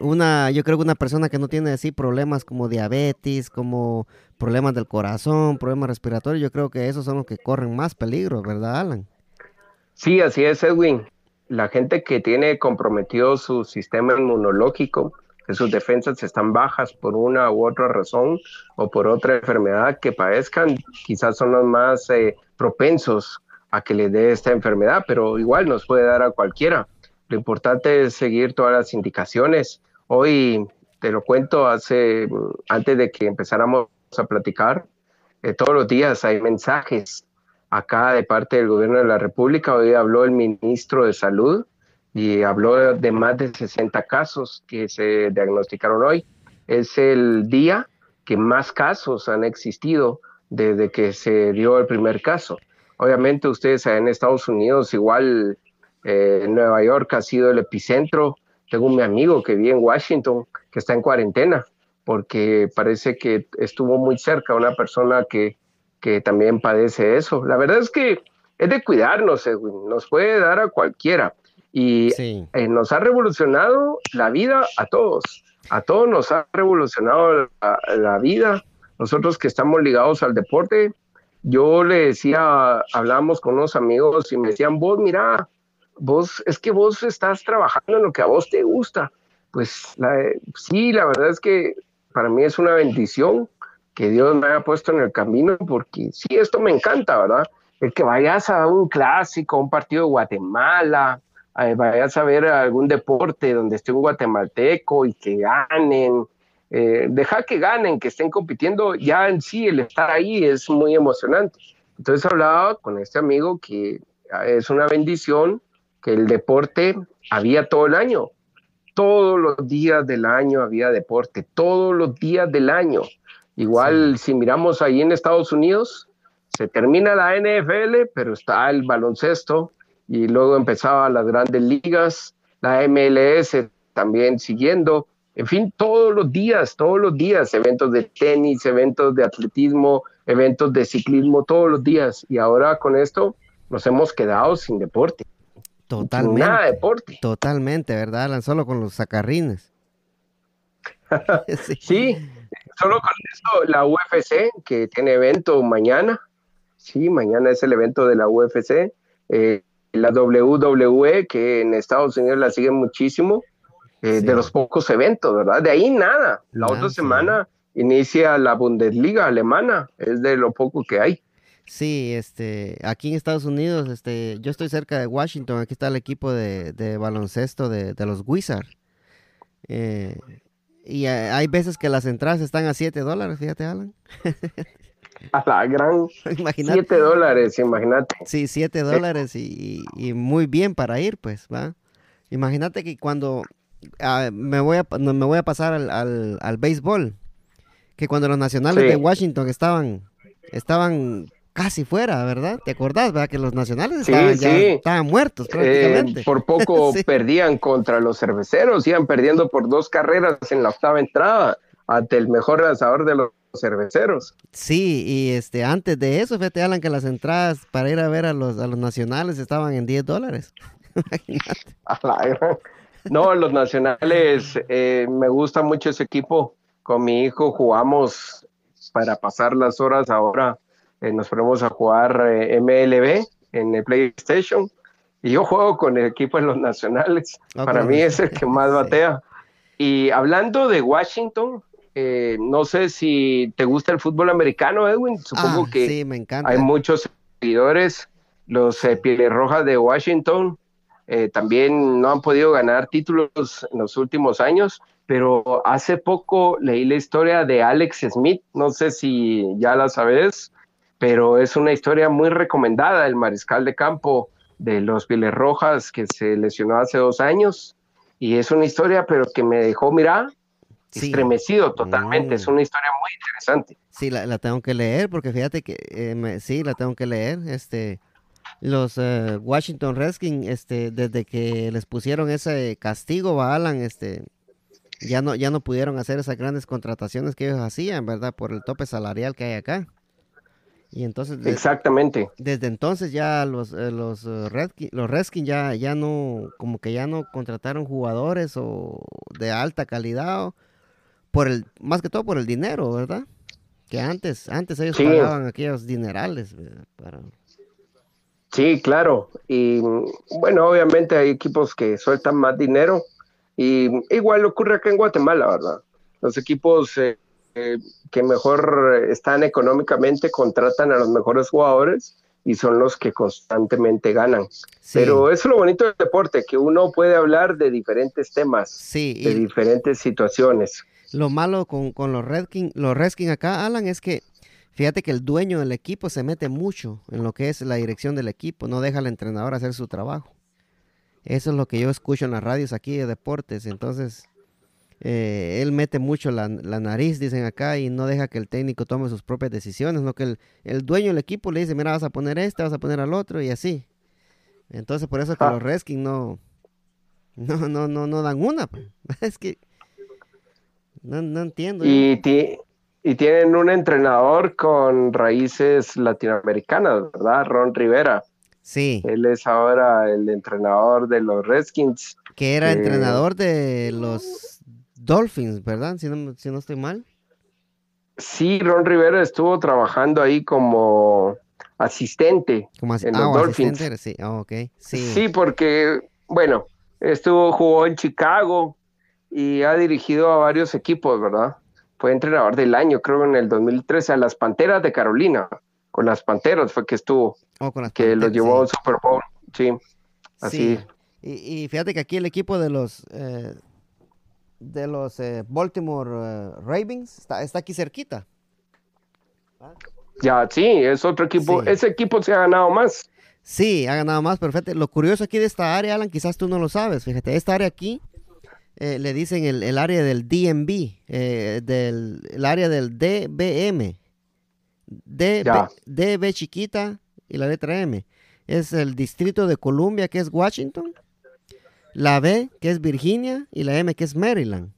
una, yo creo que una persona que no tiene así problemas como diabetes, como problemas del corazón, problemas respiratorios, yo creo que esos son los que corren más peligro, ¿verdad, Alan? Sí, así es, Edwin. La gente que tiene comprometido su sistema inmunológico que sus defensas están bajas por una u otra razón o por otra enfermedad que padezcan, quizás son los más eh, propensos a que les dé esta enfermedad, pero igual nos puede dar a cualquiera. Lo importante es seguir todas las indicaciones. Hoy te lo cuento hace antes de que empezáramos a platicar. Eh, todos los días hay mensajes acá de parte del gobierno de la República. Hoy habló el ministro de Salud y habló de más de 60 casos que se diagnosticaron hoy. Es el día que más casos han existido desde que se dio el primer caso. Obviamente ustedes en Estados Unidos, igual eh, Nueva York ha sido el epicentro. Tengo un amigo que vive en Washington que está en cuarentena porque parece que estuvo muy cerca una persona que, que también padece eso. La verdad es que es de cuidarnos, nos puede dar a cualquiera y eh, nos ha revolucionado la vida a todos, a todos nos ha revolucionado la, la vida. Nosotros que estamos ligados al deporte, yo le decía, hablábamos con unos amigos y me decían, vos, mira, vos, es que vos estás trabajando en lo que a vos te gusta. Pues sí, la verdad es que para mí es una bendición que Dios me haya puesto en el camino, porque sí, esto me encanta, ¿verdad? El que vayas a un clásico, un partido de Guatemala, eh, vayas a ver algún deporte donde esté un guatemalteco y que ganen, eh, deja que ganen, que estén compitiendo, ya en sí el estar ahí es muy emocionante. Entonces hablaba con este amigo que es una bendición que el deporte había todo el año, todos los días del año había deporte, todos los días del año. Igual si miramos ahí en Estados Unidos, se termina la NFL, pero está el baloncesto y luego empezaba las grandes ligas, la MLS también siguiendo, en fin, todos los días, todos los días, eventos de tenis, eventos de atletismo, eventos de ciclismo, todos los días. Y ahora con esto nos hemos quedado sin deporte. Totalmente. Nada de deporte. Totalmente, ¿verdad? Solo con los sacarrines. sí. solo con eso, la UFC, que tiene evento mañana. Sí, mañana es el evento de la UFC. Eh, la WWE, que en Estados Unidos la siguen muchísimo eh, de los pocos eventos, ¿verdad? De ahí nada. La otra semana inicia la Bundesliga alemana, es de lo poco que hay. Sí, este, aquí en Estados Unidos, este, yo estoy cerca de Washington, aquí está el equipo de, baloncesto de, los Wizards. Eh, y hay veces que las entradas están a 7 dólares, fíjate, Alan. a la gran 7 dólares, imagínate. Sí, 7 dólares y, muy bien para ir, pues, ¿va? Imagínate que cuando me, voy a, me voy a pasar al, al, béisbol. Que cuando los nacionales de Washington estaban, estaban casi fuera, ¿verdad? ¿Te acordás, verdad? Que los nacionales estaban, ya, estaban muertos prácticamente. Eh, por poco perdían contra los cerveceros, iban perdiendo por dos carreras en la octava entrada ante el mejor lanzador de los cerveceros. Sí, y este antes de eso, fíjate, Alan, que las entradas para ir a ver a los, a los nacionales estaban en 10 dólares. No, los nacionales, eh, me gusta mucho ese equipo. Con mi hijo jugamos para pasar las horas ahora. Eh, nos ponemos a jugar eh, MLB en el PlayStation. Y yo juego con el equipo de los nacionales. Para mí es el que más batea. Y hablando de Washington, no sé si te gusta el fútbol americano, Edwin. Supongo ah, que hay muchos seguidores. Los Pieles Rojas de Washington eh, también no han podido ganar títulos en los últimos años, pero hace poco leí la historia de Alex Smith, no sé si ya la sabes, pero es una historia muy recomendada, el mariscal de campo de los Pieles Rojas que se lesionó hace dos años, y es una historia pero que me dejó, mirar estremecido totalmente, es una historia muy interesante. Sí, la, tengo que leer porque fíjate que eh, sí, la tengo que leer, este los eh, Washington Redskins, este, desde que les pusieron ese castigo a Alan, este, ya no, ya no pudieron hacer esas grandes contrataciones que ellos hacían, ¿verdad? Por el tope salarial que hay acá. Y entonces exactamente desde entonces ya los eh, los uh, los Redskins ya ya no como que ya no contrataron jugadores o de alta calidad por el más que todo por el dinero verdad que antes antes ellos pagaban aquellos dinerales para Sí, claro. Y bueno, obviamente hay equipos que sueltan más dinero, Y igual ocurre acá en Guatemala, ¿verdad? Los equipos eh, eh, que mejor están económicamente contratan a los mejores jugadores y son los que constantemente ganan. Pero eso es lo bonito del deporte, que uno puede hablar de diferentes temas, de diferentes situaciones. Lo malo con, los Redskins, los Redskins acá, Alan, es que fíjate que el dueño del equipo se mete mucho en lo que es la dirección del equipo, no deja al entrenador hacer su trabajo. Eso es lo que yo escucho en las radios aquí de deportes, entonces eh, él mete mucho la, nariz, dicen acá, y no deja que el técnico tome sus propias decisiones, no que el, el, dueño del equipo le dice, mira, vas a poner este, vas a poner al otro, y así. Entonces, por eso es que ah. los Redskins no, no, no, no, no dan una. Pues. Es que no, no entiendo. Y, y tienen un entrenador con raíces latinoamericanas, ¿verdad? Ron Rivera. Sí. Él es ahora el entrenador de los Redskins. Que era entrenador de los Dolphins, ¿verdad? Si no, si no estoy mal. Sí, Ron Rivera estuvo trabajando ahí como asistente como en los ah, Dolphins. Sí. Oh, okay. sí. sí, porque, bueno, estuvo, jugó en Chicago y ha dirigido a varios equipos, ¿verdad? Fue entrenador del año, creo, en el 2013 a las Panteras de Carolina. Con las Panteras fue que estuvo, oh, con las que los llevó al Super Bowl. Sí, así. Y, fíjate que aquí el equipo de los eh, de los eh, Baltimore eh, Ravens está, está, aquí cerquita. Ya, sí, es otro equipo. Ese equipo se ha ganado más. Sí, ha ganado más, perfecto. Lo curioso aquí de esta área, Alan, quizás tú no lo sabes. Fíjate, esta área aquí eh, le dicen el, el, área del DMV, del, el área del DBM. DB, DB chiquita y la letra M. Es el distrito de Columbia, que es Washington la B, que es Virginia, y la M, que es Maryland.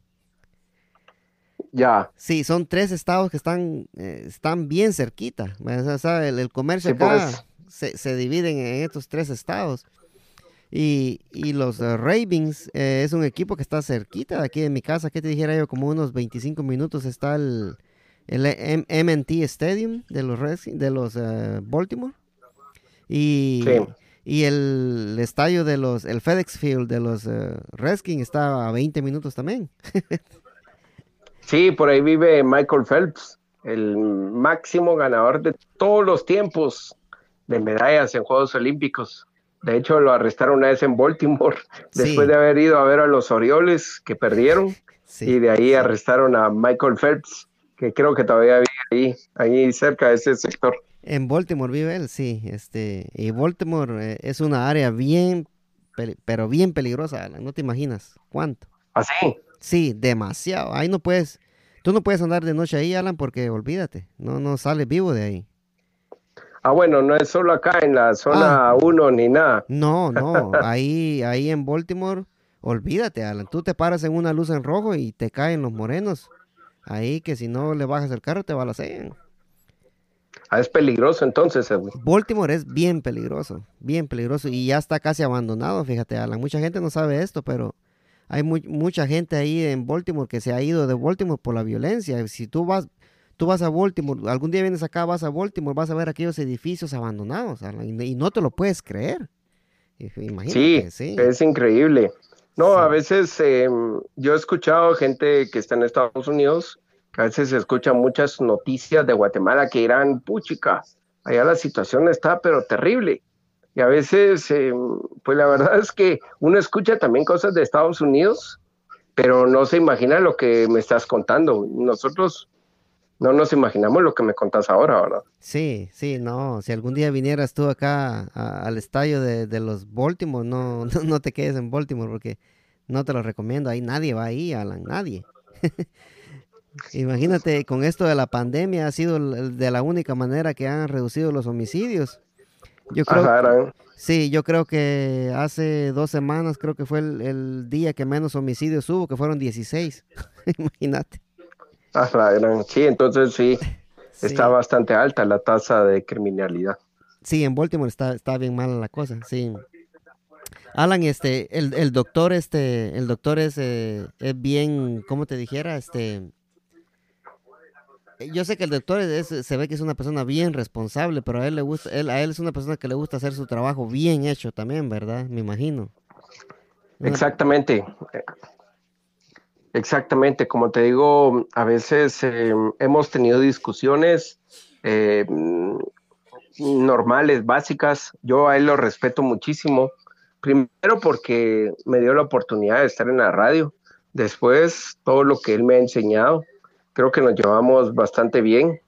Ya. Sí, son tres estados que están, eh, están bien cerquita. el, comercio acá se, se divide en estos tres estados. Y, los uh, Ravens eh, es un equipo que está cerquita de aquí de mi casa. ¿Qué te dijera yo? Como unos 25 minutos está el, el MT Stadium de los, de los Baltimore. Y, y el estadio de los, el FedEx Field de los uh, Redskins está a 20 minutos también. sí, por ahí vive Michael Phelps, el máximo ganador de todos los tiempos de medallas en Juegos Olímpicos. De hecho, lo arrestaron una vez en Baltimore, después de haber ido a ver a los Orioles que perdieron. y de ahí arrestaron a Michael Phelps, que creo que todavía vive ahí, ahí cerca de ese sector. En Baltimore vive él, sí. Este, y Baltimore eh, es una área bien, pero bien peligrosa, No te imaginas cuánto. ¿Así? ¿Ah, sí, demasiado. Ahí no puedes, tú no puedes andar de noche ahí, Alan, porque olvídate, no, no sales vivo de ahí. Ah, bueno, no es solo acá en la zona 1 ah. ni nada. No, no, ahí, ahí en Baltimore, olvídate, Alan. Tú te paras en una luz en rojo y te caen los morenos. Ahí que si no le bajas el carro te balacean. Ah, es peligroso entonces, Baltimore es bien peligroso, bien peligroso y ya está casi abandonado, fíjate, Alan. Mucha gente no sabe esto, pero hay mucha gente ahí en Baltimore que se ha ido de Baltimore por la violencia. Si tú vas, tú vas a Baltimore, algún día vienes acá, vas a Baltimore, vas a ver aquellos edificios abandonados, y, no te lo puedes creer. Imagínate, sí, es increíble. No, a veces em, yo he escuchado gente que está en Estados Unidos a veces se escuchan muchas noticias de Guatemala que irán, puchica, allá la situación está pero terrible. Y a veces, eh, pues la verdad es que uno escucha también cosas de Estados Unidos, pero no se imagina lo que me estás contando. Nosotros no nos imaginamos lo que me contás ahora, ¿verdad? Sí, sí, no. Si algún día vinieras tú acá al estadio de, los Baltimore, no, no, no, te quedes en Baltimore porque no te lo recomiendo. Ahí nadie va ahí, Alan, nadie. Imagínate, con esto de la pandemia ha sido de la única manera que han reducido los homicidios. Yo creo, sí, yo creo que hace dos semanas creo que fue el, día que menos homicidios hubo, que fueron 16. Imagínate. Sí, entonces sí, está bastante alta la tasa de criminalidad. Sí, en Baltimore está, está bien mala la cosa, sí. Alan, este, el, el doctor, este, el doctor es, eh, es bien, ¿cómo te dijera? Este, yo sé que el doctor se ve que es una persona bien responsable, pero a él le gusta, él, a él es una persona que le gusta hacer su trabajo bien hecho también, ¿verdad? Me imagino. Exactamente. Exactamente, como te digo, a veces eh, hemos tenido discusiones eh, normales, básicas. Yo a él lo respeto muchísimo. Primero porque me dio la oportunidad de estar en la radio. Después, todo lo que él me ha enseñado. Creo que nos llevamos bastante bien.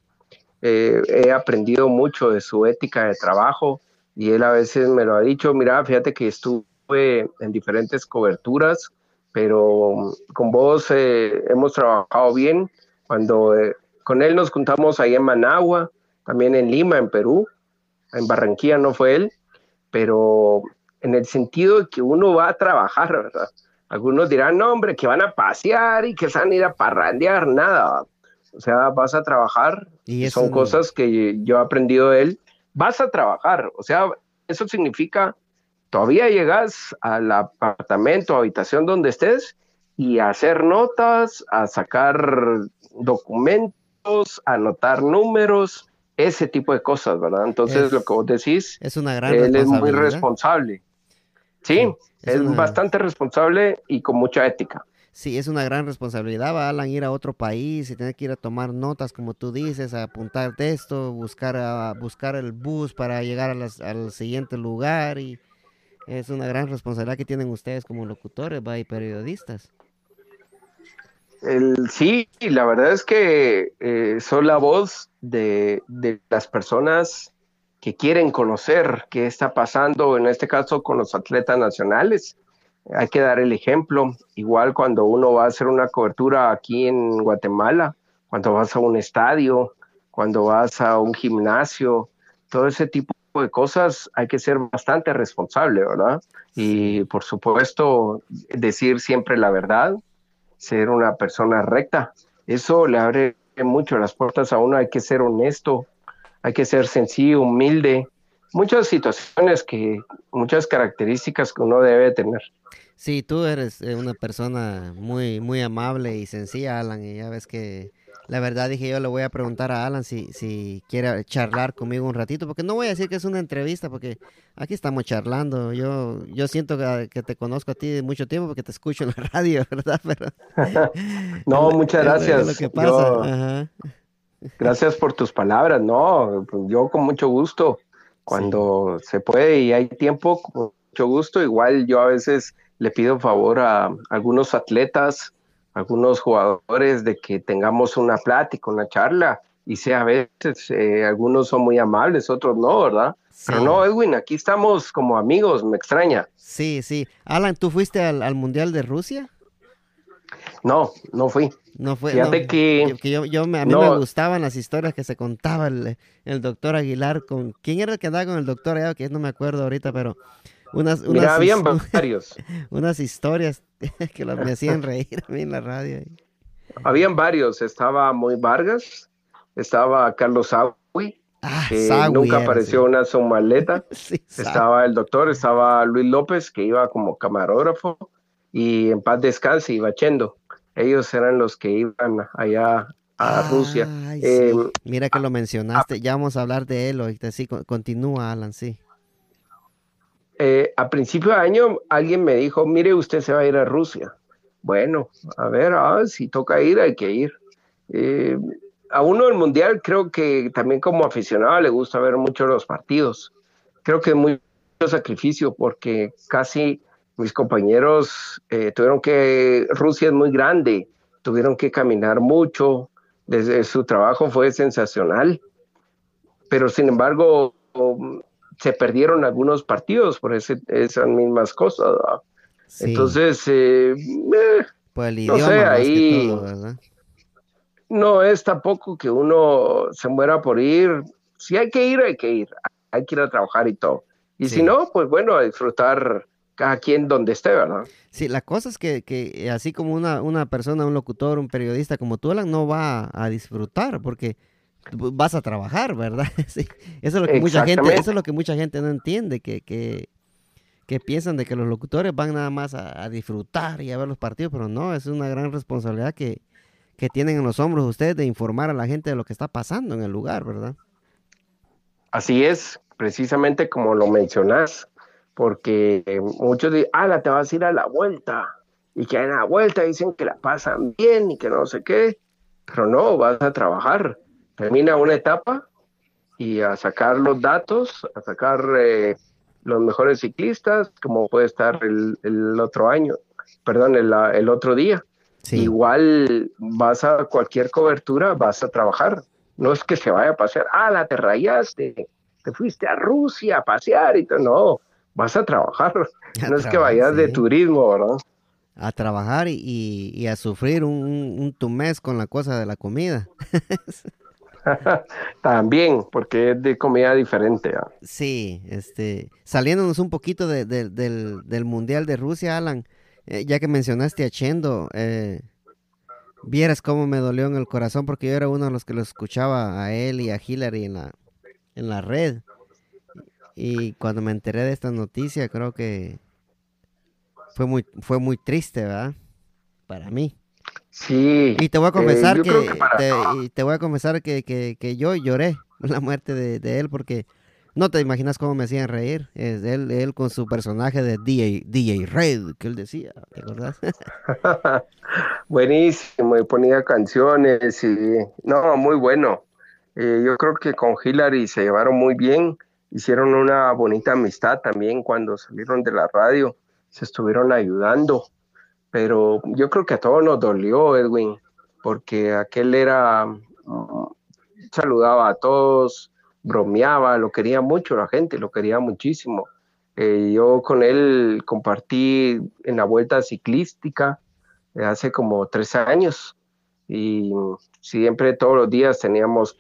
Eh, he aprendido mucho de su ética de trabajo y él a veces me lo ha dicho, mira, fíjate que estuve en diferentes coberturas pero con vos eh, hemos trabajado bien. Cuando eh, con él nos juntamos ahí en Managua, también en Lima, en Perú, en Barranquilla no fue él, pero en el sentido de que uno va a trabajar, ¿verdad? Algunos dirán, no, hombre, que van a pasear y que se van a ir a parrandear, nada. O sea, vas a trabajar, y son cosas que yo he aprendido de él. Vas a trabajar, o sea, eso significa todavía llegas al apartamento, habitación donde estés y a hacer notas, a sacar documentos, a anotar números, ese tipo de cosas, ¿verdad? Entonces, lo que vos decís, es una gran él es muy responsable. Sí, es, bastante responsable y con mucha ética. Sí, es una gran responsabilidad, va Alan, ir a otro país y tener que ir a tomar notas, como tú dices, a apuntar texto, buscar, a, buscar el bus para llegar al siguiente lugar y es una gran responsabilidad que tienen ustedes como locutores y periodistas. El, sí, la verdad es que eh, son la voz de, las personas que quieren conocer qué está pasando, en este caso con los atletas nacionales. Hay que dar el ejemplo, igual cuando uno va a hacer una cobertura aquí en Guatemala, cuando vas a un estadio, cuando vas a un gimnasio, todo ese tipo de cosas hay que ser bastante responsable, ¿verdad? Y por supuesto, decir siempre la verdad, ser una persona recta, eso le abre mucho las puertas a uno, hay que ser honesto, hay que ser sencillo, humilde, muchas situaciones que, muchas características que uno debe tener. Sí, tú eres eh, una persona muy, muy amable y sencilla, Alan, y ya ves que la verdad dije yo le voy a preguntar a Alan si, si quiere charlar conmigo un ratito, porque no voy a decir que es una entrevista, porque aquí estamos charlando. Yo, yo siento que, te conozco a ti de mucho tiempo porque te escucho en la radio, ¿verdad? no, muchas gracias. Gracias por tus palabras, no, yo con mucho gusto. Cuando se puede y hay tiempo, con mucho gusto. Igual yo a veces le pido favor a algunos atletas algunos jugadores de que tengamos una plática, una charla, y sea a veces, eh, algunos son muy amables, otros no, ¿verdad? Pero no, Edwin, aquí estamos como amigos, me extraña. Sí, sí. Alan, ¿tú fuiste al, Mundial de Rusia? No, no fui. No fue. Fíjate que, yo, a mí me gustaban las historias que se contaba el, doctor Aguilar con. ¿Quién era el que andaba con el doctor? que no me acuerdo ahorita, pero unas, unas, habían varios. unas historias que me hacían reír a mí en la radio. Habían varios, estaba Muy Vargas, estaba Carlos Sagui, ah, que nunca apareció una somaleta, estaba el doctor, estaba Luis López, que iba como camarógrafo, y en paz descanse iba Chendo. Ellos eran los que iban allá a Rusia. Eh, Mira que lo mencionaste, ya vamos a hablar de él ahorita, sí, continúa Alan, sí. Eh, a principio de año alguien me dijo, mire, usted se va a ir a Rusia. Bueno, a ver, ah, si toca ir, hay que ir. Eh, a uno del Mundial creo que también como aficionado le gusta ver mucho los partidos. Creo que es mucho sacrificio porque casi mis compañeros eh, tuvieron que, Rusia es muy grande, tuvieron que caminar mucho, desde su trabajo fue sensacional, pero sin embargo se perdieron algunos partidos por ese, esas mismas cosas. Entonces, eh, eh no sé, ahí no es tampoco que uno se muera por ir. Si hay que ir, hay que ir. Hay que ir a trabajar y todo. Y si no, pues bueno, a disfrutar cada quien donde esté, ¿verdad? Sí, la cosa es que, que así como una, una persona, un locutor, un periodista como tú, Alan, no va a disfrutar porque vas a trabajar, ¿verdad? sí. Eso es lo que mucha gente, eso es lo que mucha gente no entiende, que, que, que piensan de que los locutores van nada más a, disfrutar y a ver los partidos, pero no, es una gran responsabilidad que, que tienen en los hombros ustedes de informar a la gente de lo que está pasando en el lugar, ¿verdad? Así es, precisamente como lo mencionas, porque muchos dicen, ah, te vas a ir a la vuelta, y que en la vuelta dicen que la pasan bien y que no sé qué, pero no, vas a trabajar. Termina una etapa y a sacar los datos, a sacar eh, los mejores ciclistas, como puede estar el, otro año, perdón, el, otro día. Igual vas a cualquier cobertura, vas a trabajar. No es que se vaya a pasear, ah, la te rayaste, te fuiste a Rusia a pasear y todo. No, vas a trabajar. no es que vayas de turismo, ¿verdad? A trabajar y, a sufrir un, un, mes con la cosa de la comida. También, porque es de comida diferente. Sí, este, saliéndonos un poquito del, del, Mundial de Rusia, Alan, eh, ya que mencionaste a Chendo, eh, vieras cómo me dolió en el corazón porque yo era uno de los que lo escuchaba a él y a Hillary en la, en la red. Y cuando me enteré de esta noticia, creo que fue muy, fue muy triste, ¿verdad? Para mí. Sí. Y te voy a confesar eh, que, te, voy a confesar que, yo lloré la muerte de, él porque no te imaginas cómo me hacían reír. Es él, él con su personaje de DJ, DJ Red, que él decía, ¿te acordás? Buenísimo, y ponía canciones y no, muy bueno. Eh, yo creo que con Hillary se llevaron muy bien, hicieron una bonita amistad también cuando salieron de la radio, se estuvieron ayudando pero yo creo que a todos nos dolió Edwin, porque aquel era, mm, saludaba a todos, bromeaba, lo quería mucho la gente, lo quería muchísimo. Eh, yo con él compartí en la vuelta ciclística hace como tres años y siempre todos los días teníamos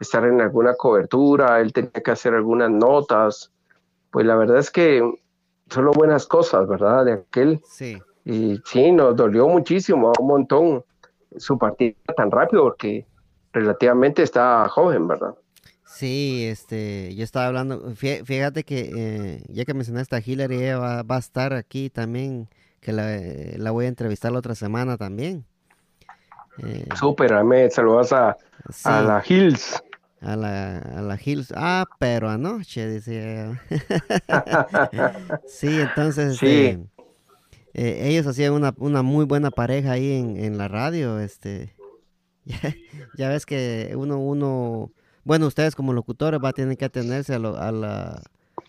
estar en alguna cobertura, él tenía que hacer algunas notas. Pues la verdad es que solo buenas cosas, ¿verdad? De aquel. Sí. Y sí, nos dolió muchísimo, un montón su partida tan rápido porque relativamente está joven, ¿verdad? Sí, este, yo estaba hablando, fíjate que eh, ya que mencionaste a Hillary, ella va, a estar aquí también, que la, voy a entrevistar la otra semana también. Eh, Súper, me saludas a, a la Hills. A la, a la Hills. Ah, pero anoche, decía. sí, entonces. Sí. Este, eh, ellos hacían una, una, muy buena pareja ahí en, en la radio. Este. ya, ves que uno, uno. Bueno, ustedes como locutores va a tener que atenerse a lo, a, la,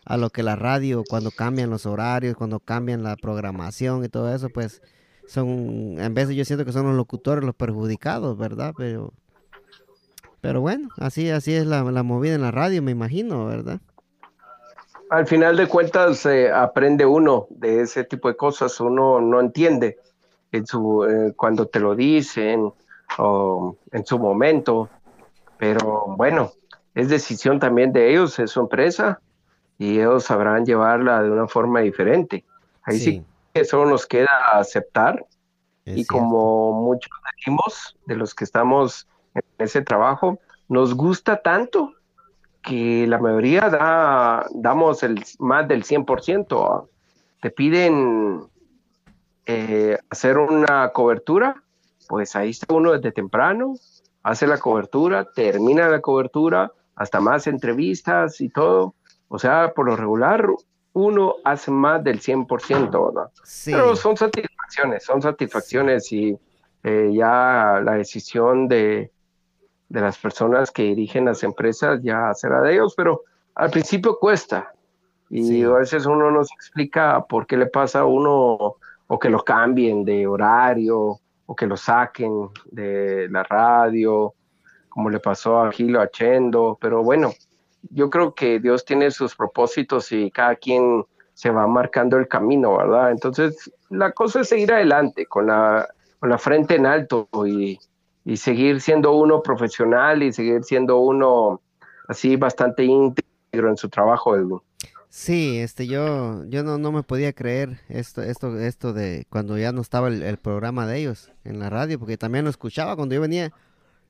a lo que la radio, cuando cambian los horarios, cuando cambian la programación y todo eso, pues son, en vez de yo siento que son los locutores los perjudicados, ¿verdad? Pero pero bueno, así, así es la, movida en la radio, me imagino, ¿verdad? Al final de cuentas, eh, aprende uno de ese tipo de cosas, uno no entiende en su, eh, cuando te lo dicen o en su momento, pero bueno, es decisión también de ellos, es su empresa y ellos sabrán llevarla de una forma diferente. Ahí sí, que solo nos queda aceptar y como muchos decimos de los que estamos en ese trabajo, nos gusta tanto que la mayoría da, damos el, más del 100%. Te piden eh, hacer una cobertura, pues ahí está uno desde temprano, hace la cobertura, termina la cobertura, hasta más entrevistas y todo. O sea, por lo regular, uno hace más del 100%, ¿verdad? Pero son satisfacciones, son satisfacciones y eh, ya la decisión de, de las personas que dirigen las empresas ya será de ellos, pero al principio cuesta. Y a veces uno no se explica por qué le pasa a uno o que lo cambien de horario o que lo saquen de la radio, como le pasó a Gilo Achendo, pero bueno, yo creo que Dios tiene sus propósitos y cada quien se va marcando el camino, ¿verdad? Entonces, la cosa es seguir adelante con la, con la frente en alto y, y seguir siendo uno profesional y seguir siendo uno así bastante íntegro en su trabajo, Edwin. Sí, este, yo, yo no, no me podía creer esto, esto, esto de cuando ya no estaba el, programa de ellos en la radio, porque también lo escuchaba cuando yo venía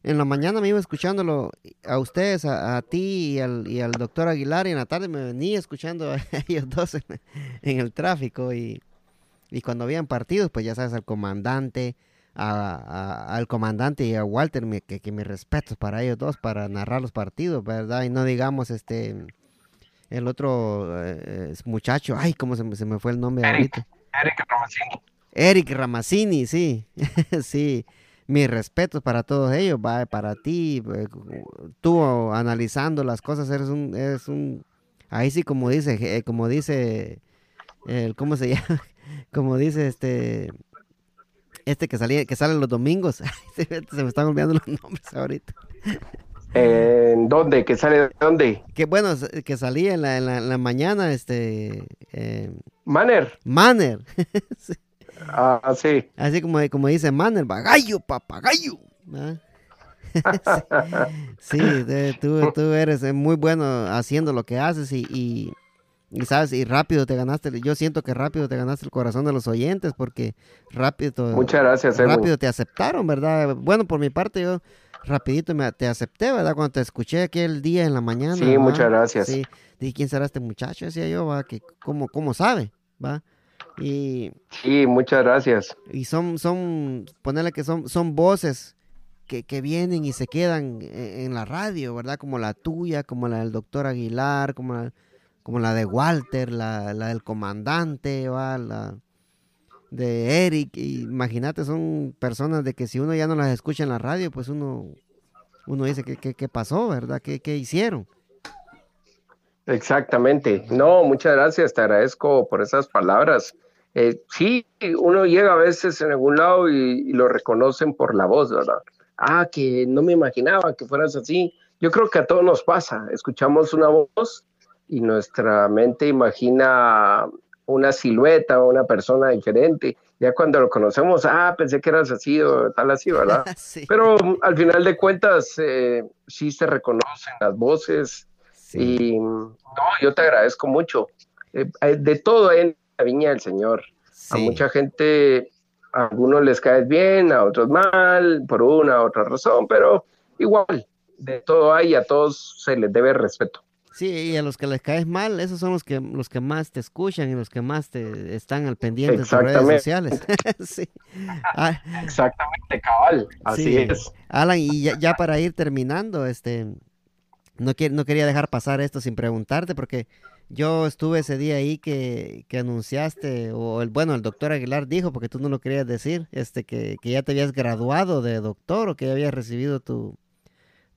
en la mañana me iba escuchándolo a ustedes, a, ti y al, y al, doctor Aguilar, y en la tarde me venía escuchando a ellos dos en, el tráfico, y, y, cuando habían partidos, pues ya sabes, al comandante, al comandante y a Walter, que, que mis respetos para ellos dos, para narrar los partidos, ¿verdad? Y no digamos este el otro eh, muchacho, ay, cómo se, me fue el nombre Eric, ahorita. Eric Eric Ramazzini, sí, sí. Mis respetos para todos ellos, va, para ti, eh, tú analizando las cosas, eres un, eres un, ahí sí como dice, eh, como dice, el, ¿cómo se llama? Como dice este, este que salía, que sale los domingos, se me están olvidando los nombres ahorita. ¿En dónde? ¿Que sale de dónde? Que bueno, que salía en la, en la, mañana, este... Eh, Manner. Manner. Ah, sí. Así como, como dice Manner, bagallo, papagayo. sí, tú, tú, eres muy bueno haciendo lo que haces y, y, y, sabes, y rápido te ganaste, yo siento que rápido te ganaste el corazón de los oyentes porque rápido, Muchas gracias, rápido te aceptaron, ¿verdad? Bueno, por mi parte yo rapidito me, te acepté, ¿verdad? Cuando te escuché aquel día en la mañana. Sí, muchas gracias. Sí, dije, ¿quién será este muchacho? Decía yo, ¿va? Que, ¿cómo, ¿Cómo sabe? ¿Va? Y, sí, muchas gracias. Y son, son, ponerle que son, son voces que, que vienen y se quedan en, la radio, ¿verdad? Como la tuya, como la del doctor Aguilar, como la, como la de Walter, la, la del comandante, ¿va? La, de Eric, imagínate, son personas de que si uno ya no las escucha en la radio, pues uno, uno dice, ¿qué, qué, pasó, verdad? ¿Qué, ¿Qué, hicieron? Exactamente. No, muchas gracias, te agradezco por esas palabras. Eh, sí, uno llega a veces en algún lado y, lo reconocen por la voz, ¿verdad? Ah, que no me imaginaba que fueras así. Yo creo que a todos nos pasa. Escuchamos una voz y nuestra mente imagina una silueta o una persona diferente. Ya cuando lo conocemos, ah, pensé que eras así o tal así, ¿verdad? Pero mm, al final de cuentas, eh, sí se reconocen las voces y no, yo te agradezco mucho. Eh, de todo en viña del Señor. A mucha gente, a algunos les caes bien, a otros mal, por una u otra razón, pero igual, de todo hay, a todos se les debe respeto. Sí, y a los que les caes mal, esos son los que los que más te escuchan y los que más te están al pendiente de tus redes sociales. sí. Ah. Exactamente, cabal. Así es. Alan, y ya, para ir terminando, este no, no quería dejar pasar esto sin preguntarte, porque yo estuve ese día ahí que, que anunciaste, o el bueno, el doctor Aguilar dijo, porque tú no lo querías decir, este que, que ya te habías graduado de doctor o que ya habías recibido tu,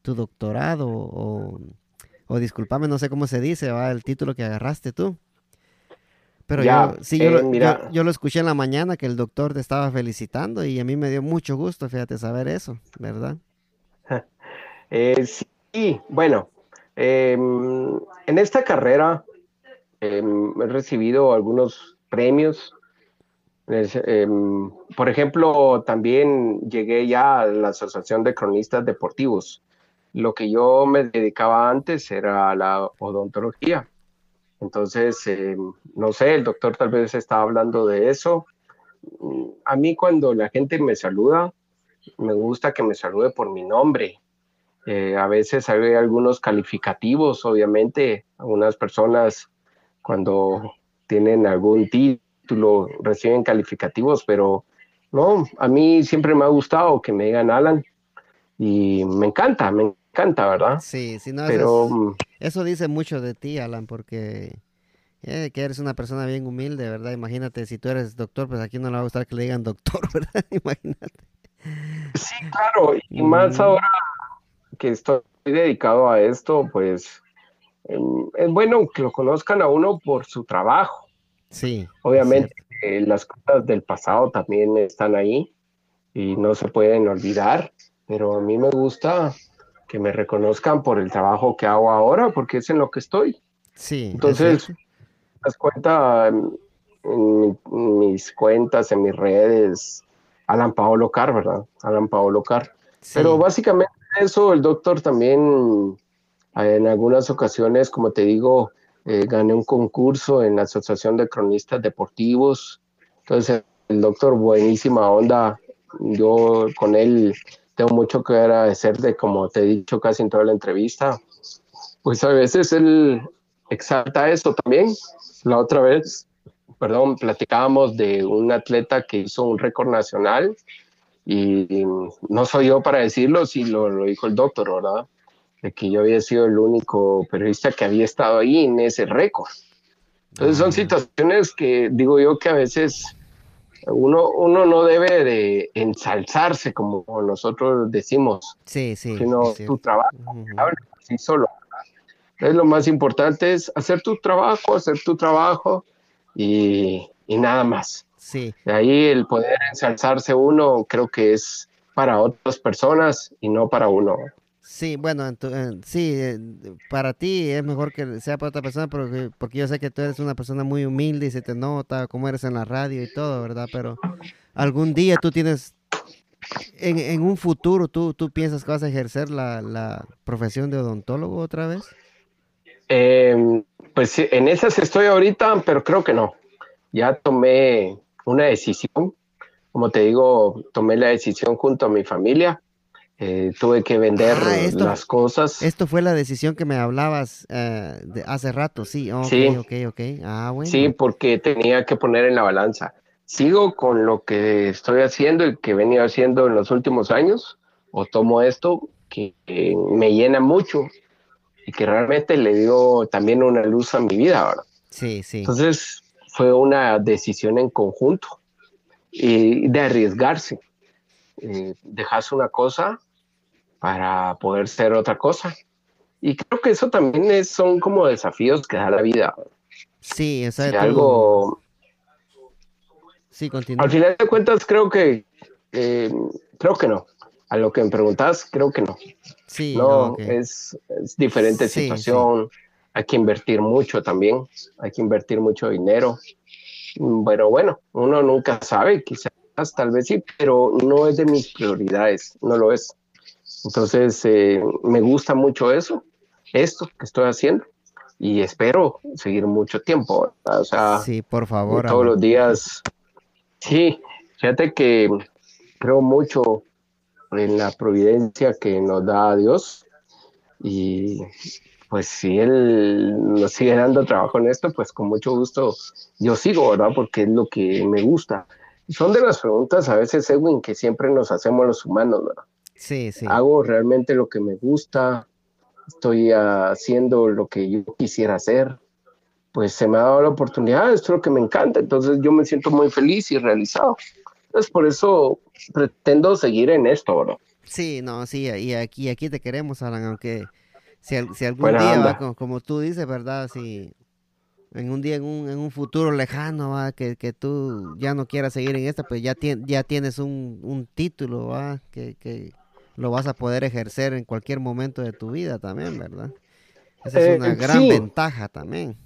tu doctorado o o discúlpame, no sé cómo se dice, va el título que agarraste tú. Pero yo, sí, yo, lo, eh, yo, lo escuché en la mañana que el doctor te estaba felicitando y a mí me dio mucho gusto, fíjate, saber eso, ¿verdad? Eh, sí, bueno, em, en esta carrera em, he recibido algunos premios. Em, por ejemplo, también llegué ya a la Asociación de Cronistas Deportivos. Lo que yo me dedicaba antes era la odontología. Entonces, eh, no sé, el doctor tal vez estaba hablando de eso. A mí cuando la gente me saluda, me gusta que me salude por mi nombre. Eh, a veces hay algunos calificativos, obviamente, algunas personas cuando tienen algún título reciben calificativos, pero no, a mí siempre me ha gustado que me digan Alan y me encanta, me encanta, ¿verdad? Sí, sí, no, Pero, mm, eso, dice mucho de ti, Alan, porque eh, que eres una persona bien humilde, ¿verdad? Imagínate, si tú eres doctor, pues aquí no le va a gustar que le digan doctor, ¿verdad? Imagínate. Sí, claro, y más mm. ahora que estoy dedicado a esto, pues es bueno que lo conozcan a uno por su trabajo. Sí. Obviamente las cosas del pasado también están ahí y no se pueden olvidar, pero a mí me gusta que me reconozcan por el trabajo que hago ahora, porque es en lo que estoy. Sí. Entonces, das cuenta en, mis cuentas, en mis redes, Alan Paolo Car, ¿verdad? Alan Paolo Car. Pero básicamente eso, el doctor también en algunas ocasiones, como te digo, eh, gané un concurso en la Asociación de Cronistas Deportivos. Entonces, el doctor, buenísima onda. Yo con él tengo mucho que agradecer de como te he dicho casi en toda la entrevista. Pues a veces él exalta eso también. La otra vez, perdón, platicábamos de un atleta que hizo un récord nacional y, no soy yo para decirlo, si lo, lo dijo el doctor, ¿verdad? De que yo había sido el único periodista que había estado ahí en ese récord. Entonces son situaciones que digo yo que a veces uno, uno no debe de ensalzarse como nosotros decimos, sí, sí, sino tu trabajo, así solo. Es lo más importante es hacer tu trabajo, hacer tu trabajo y, y nada más. Sí. De ahí el poder ensalzarse uno creo que es para otras personas y no para uno. Sí, bueno, sí, para ti es mejor que sea para otra persona porque, porque yo sé que tú eres una persona muy humilde y se te nota cómo eres en la radio y todo, ¿verdad? Pero algún día tú tienes, en, en un futuro, ¿tú, ¿tú piensas que vas a ejercer la, la profesión de odontólogo otra vez? Eh, pues en esas estoy ahorita, pero creo que no. Ya tomé una decisión. Como te digo, tomé la decisión junto a mi familia. Eh, tuve que vender ah, las cosas. Esto fue la decisión que me hablabas uh, de hace rato, sí. Sí, ok, ok. Ah, bueno. Sí, porque tenía que poner en la balanza. ¿Sigo con lo que estoy haciendo y que venía haciendo en los últimos años? ¿O tomo esto que, que me llena mucho y que realmente le dio también una luz a mi vida ahora. Sí, sí. Entonces fue una decisión en conjunto y de arriesgarse, eh, dejarse una cosa para poder ser otra cosa. Y creo que eso también es, son como desafíos que da la vida. Sí, o sea, algo... Sí, continúa. Al final de cuentas creo que, eh, creo que no. A lo que me preguntas, creo que no. Sí, no, es, diferente situación. Hay que invertir mucho también, hay que invertir mucho dinero. Pero bueno, uno nunca sabe, quizás tal vez sí, pero no es de mis prioridades, no lo es. Entonces, eh, me gusta mucho eso, esto que estoy haciendo, y espero seguir mucho tiempo. O sea, sí, por favor. Todos los días. Sí, fíjate que creo mucho en la providencia que nos da Dios. Y pues si Él nos sigue dando trabajo en esto, pues con mucho gusto yo sigo, ¿verdad? Porque es lo que me gusta. Son de las preguntas a veces, Edwin, que siempre nos hacemos los humanos, ¿verdad? Sí, sí. Hago realmente lo que me gusta, estoy haciendo lo que yo quisiera hacer, pues se me ha dado la oportunidad, esto es lo que me encanta, entonces yo me siento muy feliz y realizado. Entonces por eso pretendo seguir en esto, ¿verdad? Sí, no, sí, y aquí, aquí te queremos, Alan, aunque si, si algún día, como, tú dices, ¿verdad? Si en un día, en un, en un futuro lejano, ¿va? Que, que tú ya no quieras seguir en esta, pues ya, ya tienes un, un título, ¿va? Que, que lo vas a poder ejercer en cualquier momento de tu vida también, ¿verdad? Esa es eh, una gran ventaja también.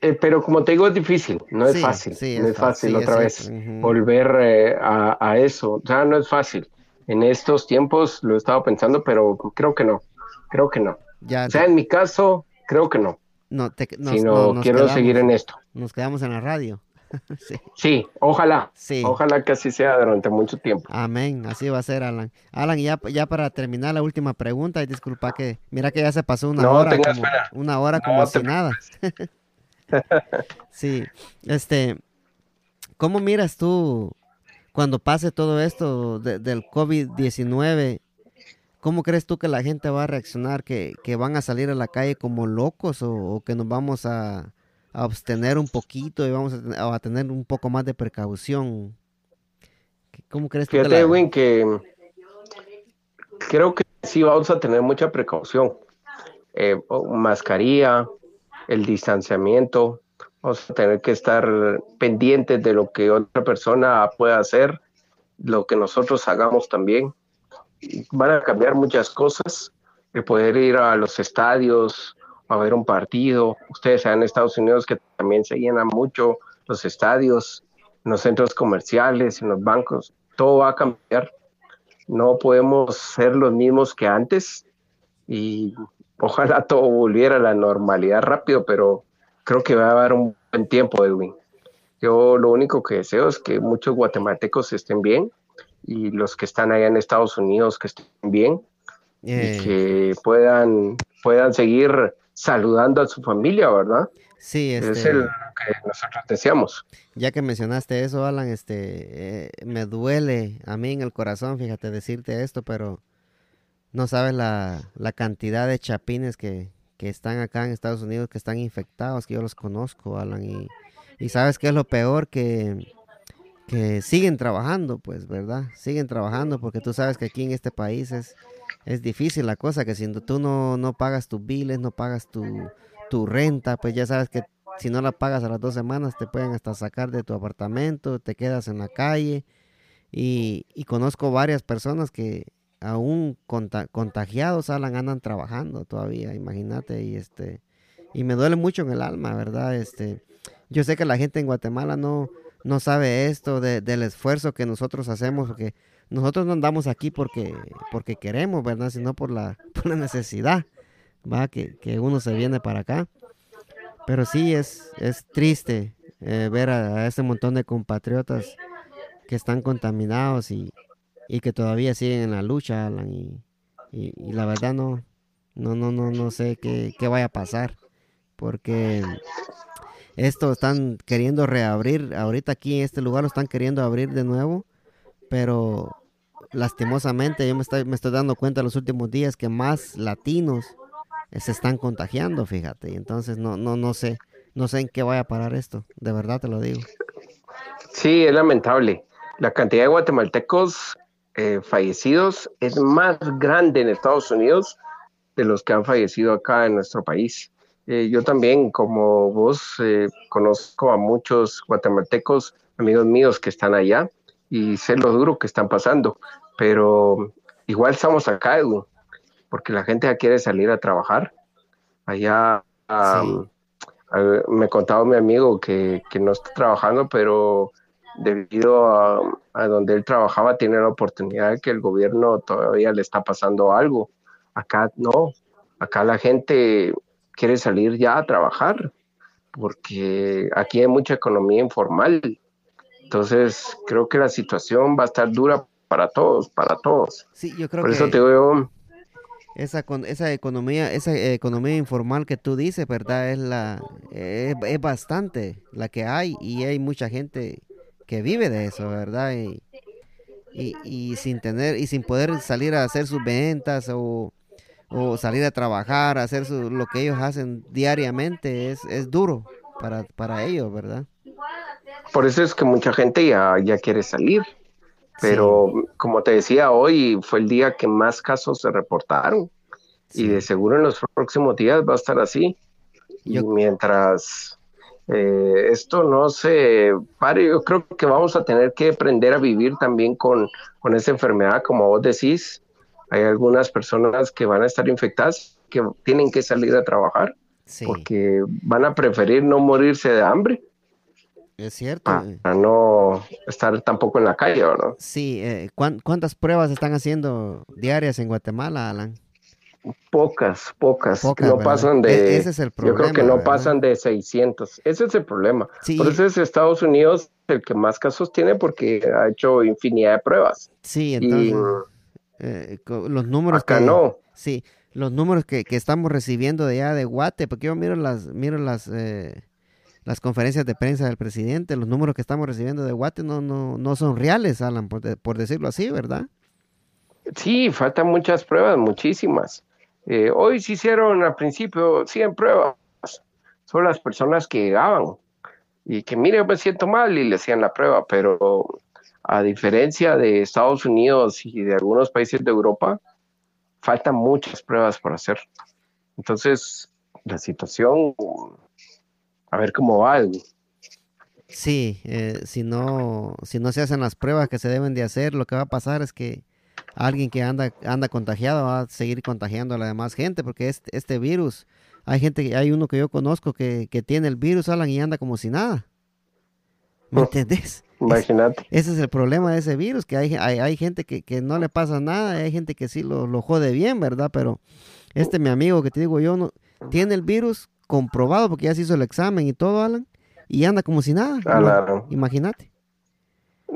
Eh, pero como te digo, es difícil, no es fácil, no es fácil otra vez volver eh, a, eso, o sea, no es fácil. En estos tiempos lo he estado pensando, pero creo que no, creo que no. o sea, en mi caso, creo que no. No, te, si no, quiero seguir en esto. Nos quedamos en la radio. sí. ojalá. Sí. Ojalá que así sea durante mucho tiempo. Amén, así va a ser, Alan. Alan, ya, ya para terminar la última pregunta, y disculpa que, mira que ya se pasó una hora, como, una hora como si nada. sí, este, ¿cómo miras tú cuando pase todo esto del COVID-19? ¿Cómo crees tú que la gente va a reaccionar? ¿Que, van a salir a la calle como locos o, que nos vamos a, abstener un poquito y vamos a, tener un poco más de precaución? ¿Cómo crees Fíjate, que, que creo que sí vamos a tener mucha precaución. Eh, mascarilla, el distanciamiento, vamos a tener que estar pendientes de lo que otra persona pueda hacer, lo que nosotros hagamos también. Van a cambiar muchas cosas, el poder ir a los estadios, a ver un partido. Ustedes saben en Estados Unidos que también se llenan mucho los estadios, en los centros comerciales, en los bancos. Todo va a cambiar. No podemos ser los mismos que antes y ojalá todo volviera a la normalidad rápido, pero creo que va a haber un buen tiempo, Edwin. Yo lo único que deseo es que muchos guatemaltecos estén bien y los que están allá en Estados Unidos que estén bien y que puedan, puedan seguir saludando a su familia, ¿verdad? Sí, este... es lo que nosotros deseamos. Ya que mencionaste eso, Alan, este, eh, me duele a mí en el corazón, fíjate, decirte esto, pero no sabes la, cantidad de chapines que, están acá en Estados Unidos, que están infectados, que yo los conozco, Alan. Y, y sabes qué es lo peor, que, que siguen trabajando, pues, ¿verdad? Siguen trabajando porque tú sabes que aquí en este país es, es difícil la cosa, que si tú no, no pagas tus biles, no pagas tu, tu renta, pues ya sabes que si no la pagas a las dos semanas te pueden hasta sacar de tu apartamento, te quedas en la calle. Y, y conozco varias personas que aún contagiados Alan, andan trabajando todavía, imagínate, y este, y me duele mucho en el alma, ¿verdad? Este, yo sé que la gente en Guatemala no, no sabe esto del esfuerzo que nosotros hacemos, porque nosotros no andamos aquí porque, porque queremos, ¿verdad? Sino por la, por la necesidad, ¿va? Que, que uno se viene para acá. Pero sí es, es triste eh, ver a, ese montón de compatriotas que están contaminados y, y que todavía siguen en la lucha, Alan, y, y, la verdad no, no, no, no, no sé qué, qué vaya a pasar, porque esto están queriendo reabrir, ahorita aquí en este lugar lo están queriendo abrir de nuevo, pero lastimosamente yo me estoy, me estoy dando cuenta en los últimos días que más latinos se están contagiando, fíjate, y entonces no, no, no sé, no sé en qué vaya a parar esto, de verdad te lo digo. Sí, es lamentable. La cantidad de guatemaltecos eh, fallecidos es más grande en Estados Unidos de los que han fallecido acá en nuestro país. Eh, yo también, como vos, eh, conozco a muchos guatemaltecos, amigos míos que están allá y sé lo duro que están pasando, pero igual estamos acá, porque la gente ya quiere salir a trabajar. Allá me contaba mi amigo que, que no está trabajando, pero debido a, donde él trabajaba, tiene la oportunidad de que el gobierno todavía le está pasando algo. Acá no, acá la gente quiere salir ya a trabajar, porque aquí hay mucha economía informal. Entonces, creo que la situación va a estar dura para todos, para todos. Sí, yo creo Por eso te digo, esa esa economía esa economía informal que tú dices verdad es la es, bastante la que hay y hay mucha gente que vive de eso, ¿verdad? Y, y, sin tener y sin poder salir a hacer sus ventas o, salir a trabajar, hacer lo que ellos hacen diariamente es, es duro para, para ellos, ¿verdad? Por eso es que mucha gente ya, ya quiere salir. Pero como te decía, hoy fue el día que más casos se reportaron. Y de seguro en los próximos días va a estar así. Y mientras eh, esto no se pare, yo creo que vamos a tener que aprender a vivir también con, con esa enfermedad, como vos decís. Hay algunas personas que van a estar infectadas, que tienen que salir a trabajar, porque van a preferir no morirse de hambre. Es cierto. Para no estar tampoco en la calle, ¿no? Sí, eh, ¿cuántas pruebas están haciendo diarias en Guatemala, Alan? Pocas, pocas, no pasan de... E-, ese es el problema. Yo creo que no pasan de 600. Ese es el problema. Por eso es Estados Unidos el que más casos tiene porque ha hecho infinidad de pruebas. Sí, entonces... Eh, los números acá no. Sí, los números que, que, estamos recibiendo de allá de Guate, porque yo miro las, miro las, eh, las conferencias de prensa del presidente, los números que estamos recibiendo de Guate no, no, no son reales, Alan, por, por decirlo así, ¿verdad? Sí, faltan muchas pruebas, muchísimas. Eh, hoy se hicieron al principio 100 pruebas. Son las personas que llegaban y que, mire, me siento mal y le hacían la prueba, pero a diferencia de Estados Unidos y de algunos países de Europa, faltan muchas pruebas por hacer. Entonces, la situación, a ver cómo va. Sí, eh, si, no, si no se hacen las pruebas que se deben de hacer, lo que va a pasar es que alguien que anda, anda contagiado va a seguir contagiando a la demás gente, porque este, este virus, hay gente, hay uno que yo conozco que, tiene el virus, Alan, y anda como si nada. ¿Me oh, entendés? Imagínate. ese es el problema de ese virus, que hay, hay, gente que, no le pasa nada, hay gente que sí lo, lo jode bien, ¿verdad? Pero este mi amigo que te digo yo, no, tiene el virus comprobado porque ya se hizo el examen y todo, Alan, y anda como si nada. Claro. Imagínate.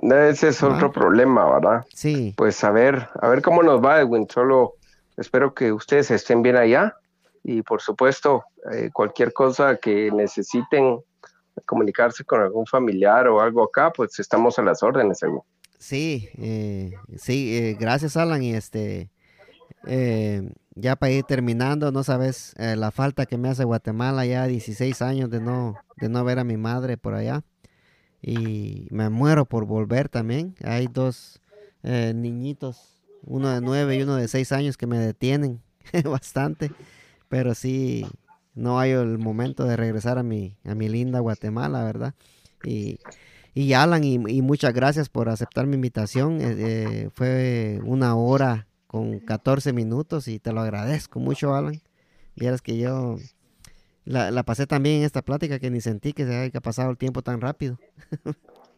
Ese es otro problema, ¿verdad? Sí. Pues a ver, a ver cómo nos va, Edwin. Solo espero que ustedes estén bien allá y por supuesto, eh, cualquier cosa que necesiten comunicarse con algún familiar o algo acá, pues estamos a las órdenes, Edwin. Sí, eh, sí, eh, gracias Alan y este, ya para ir terminando, no sabes la falta que me hace Guatemala ya 16 años de no, de no ver a mi madre por allá y me muero por volver también. Hay dos eh, niñitos, uno de nueve y uno de seis años que me detienen bastante, pero sí, no hay el momento de regresar a mi, a mi linda Guatemala, ¿verdad? Y, y Alan, y, muchas gracias por aceptar mi invitación. Eh, eh, fue una hora con 14 minutos y te lo agradezco mucho, Alan. Vieras que yo la, la pasé también en esta plática que ni sentí que se haya pasado el tiempo tan rápido.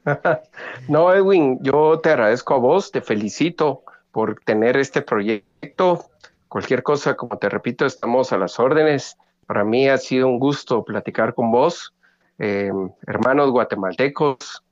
no, Edwin, yo te agradezco a vos, te felicito por tener este proyecto. Cualquier cosa, como te repito, estamos a las órdenes. Para mí ha sido un gusto platicar con vos, eh, hermanos guatemaltecos,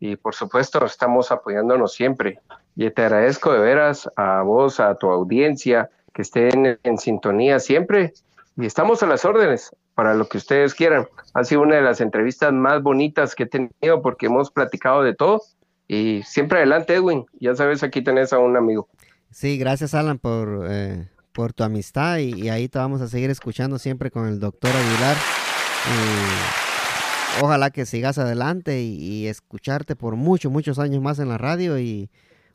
y por supuesto estamos apoyándonos siempre. Y te agradezco de veras a vos, a tu audiencia, que estén en sintonía siempre. Y estamos a las órdenes para lo que ustedes quieran. Ha sido una de las entrevistas más bonitas que he tenido porque hemos platicado de todo. Y siempre adelante, Edwin. Ya sabes, aquí tenés a un amigo. Sí, gracias, Alan, por, eh, por tu amistad. Y, ahí te vamos a seguir escuchando siempre con el doctor Aguilar. ojalá que sigas adelante y, y escucharte por muchos, muchos años más en la radio. Y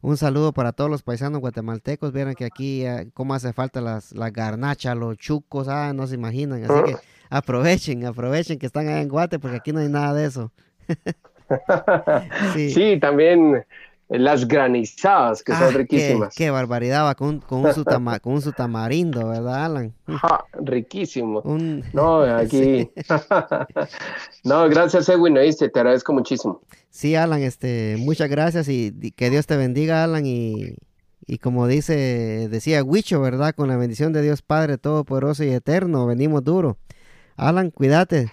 un saludo para todos los paisanos guatemaltecos. Vieron que aquí, eh, cómo hace falta las, las garnachas, los chucos, ah, no se imaginan. Así que aprovechen, aprovechen que están allá en Guate, porque aquí no hay nada de eso. sí. también las granizadas, que son ah, riquísimas. Qué, barbaridad, va con, con, un con un tamarindo, ¿verdad, Alan? riquísimo. No, aquí. no, gracias, Edwin, te agradezco muchísimo. Sí, Alan, este, muchas gracias y, que Dios te bendiga, Alan, y, y como dice, decía Huicho, ¿verdad? Con la bendición de Dios Padre Todopoderoso y Eterno, venimos duro. Alan, cuídate.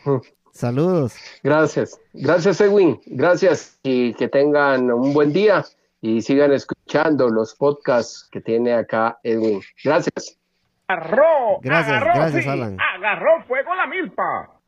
Saludos. Gracias. Gracias, Edwin. Gracias y que tengan un buen día y sigan escuchando los podcasts que tiene acá Edwin. Gracias. Agarró, gracias, gracias, Alan. Agarró fuego la milpa.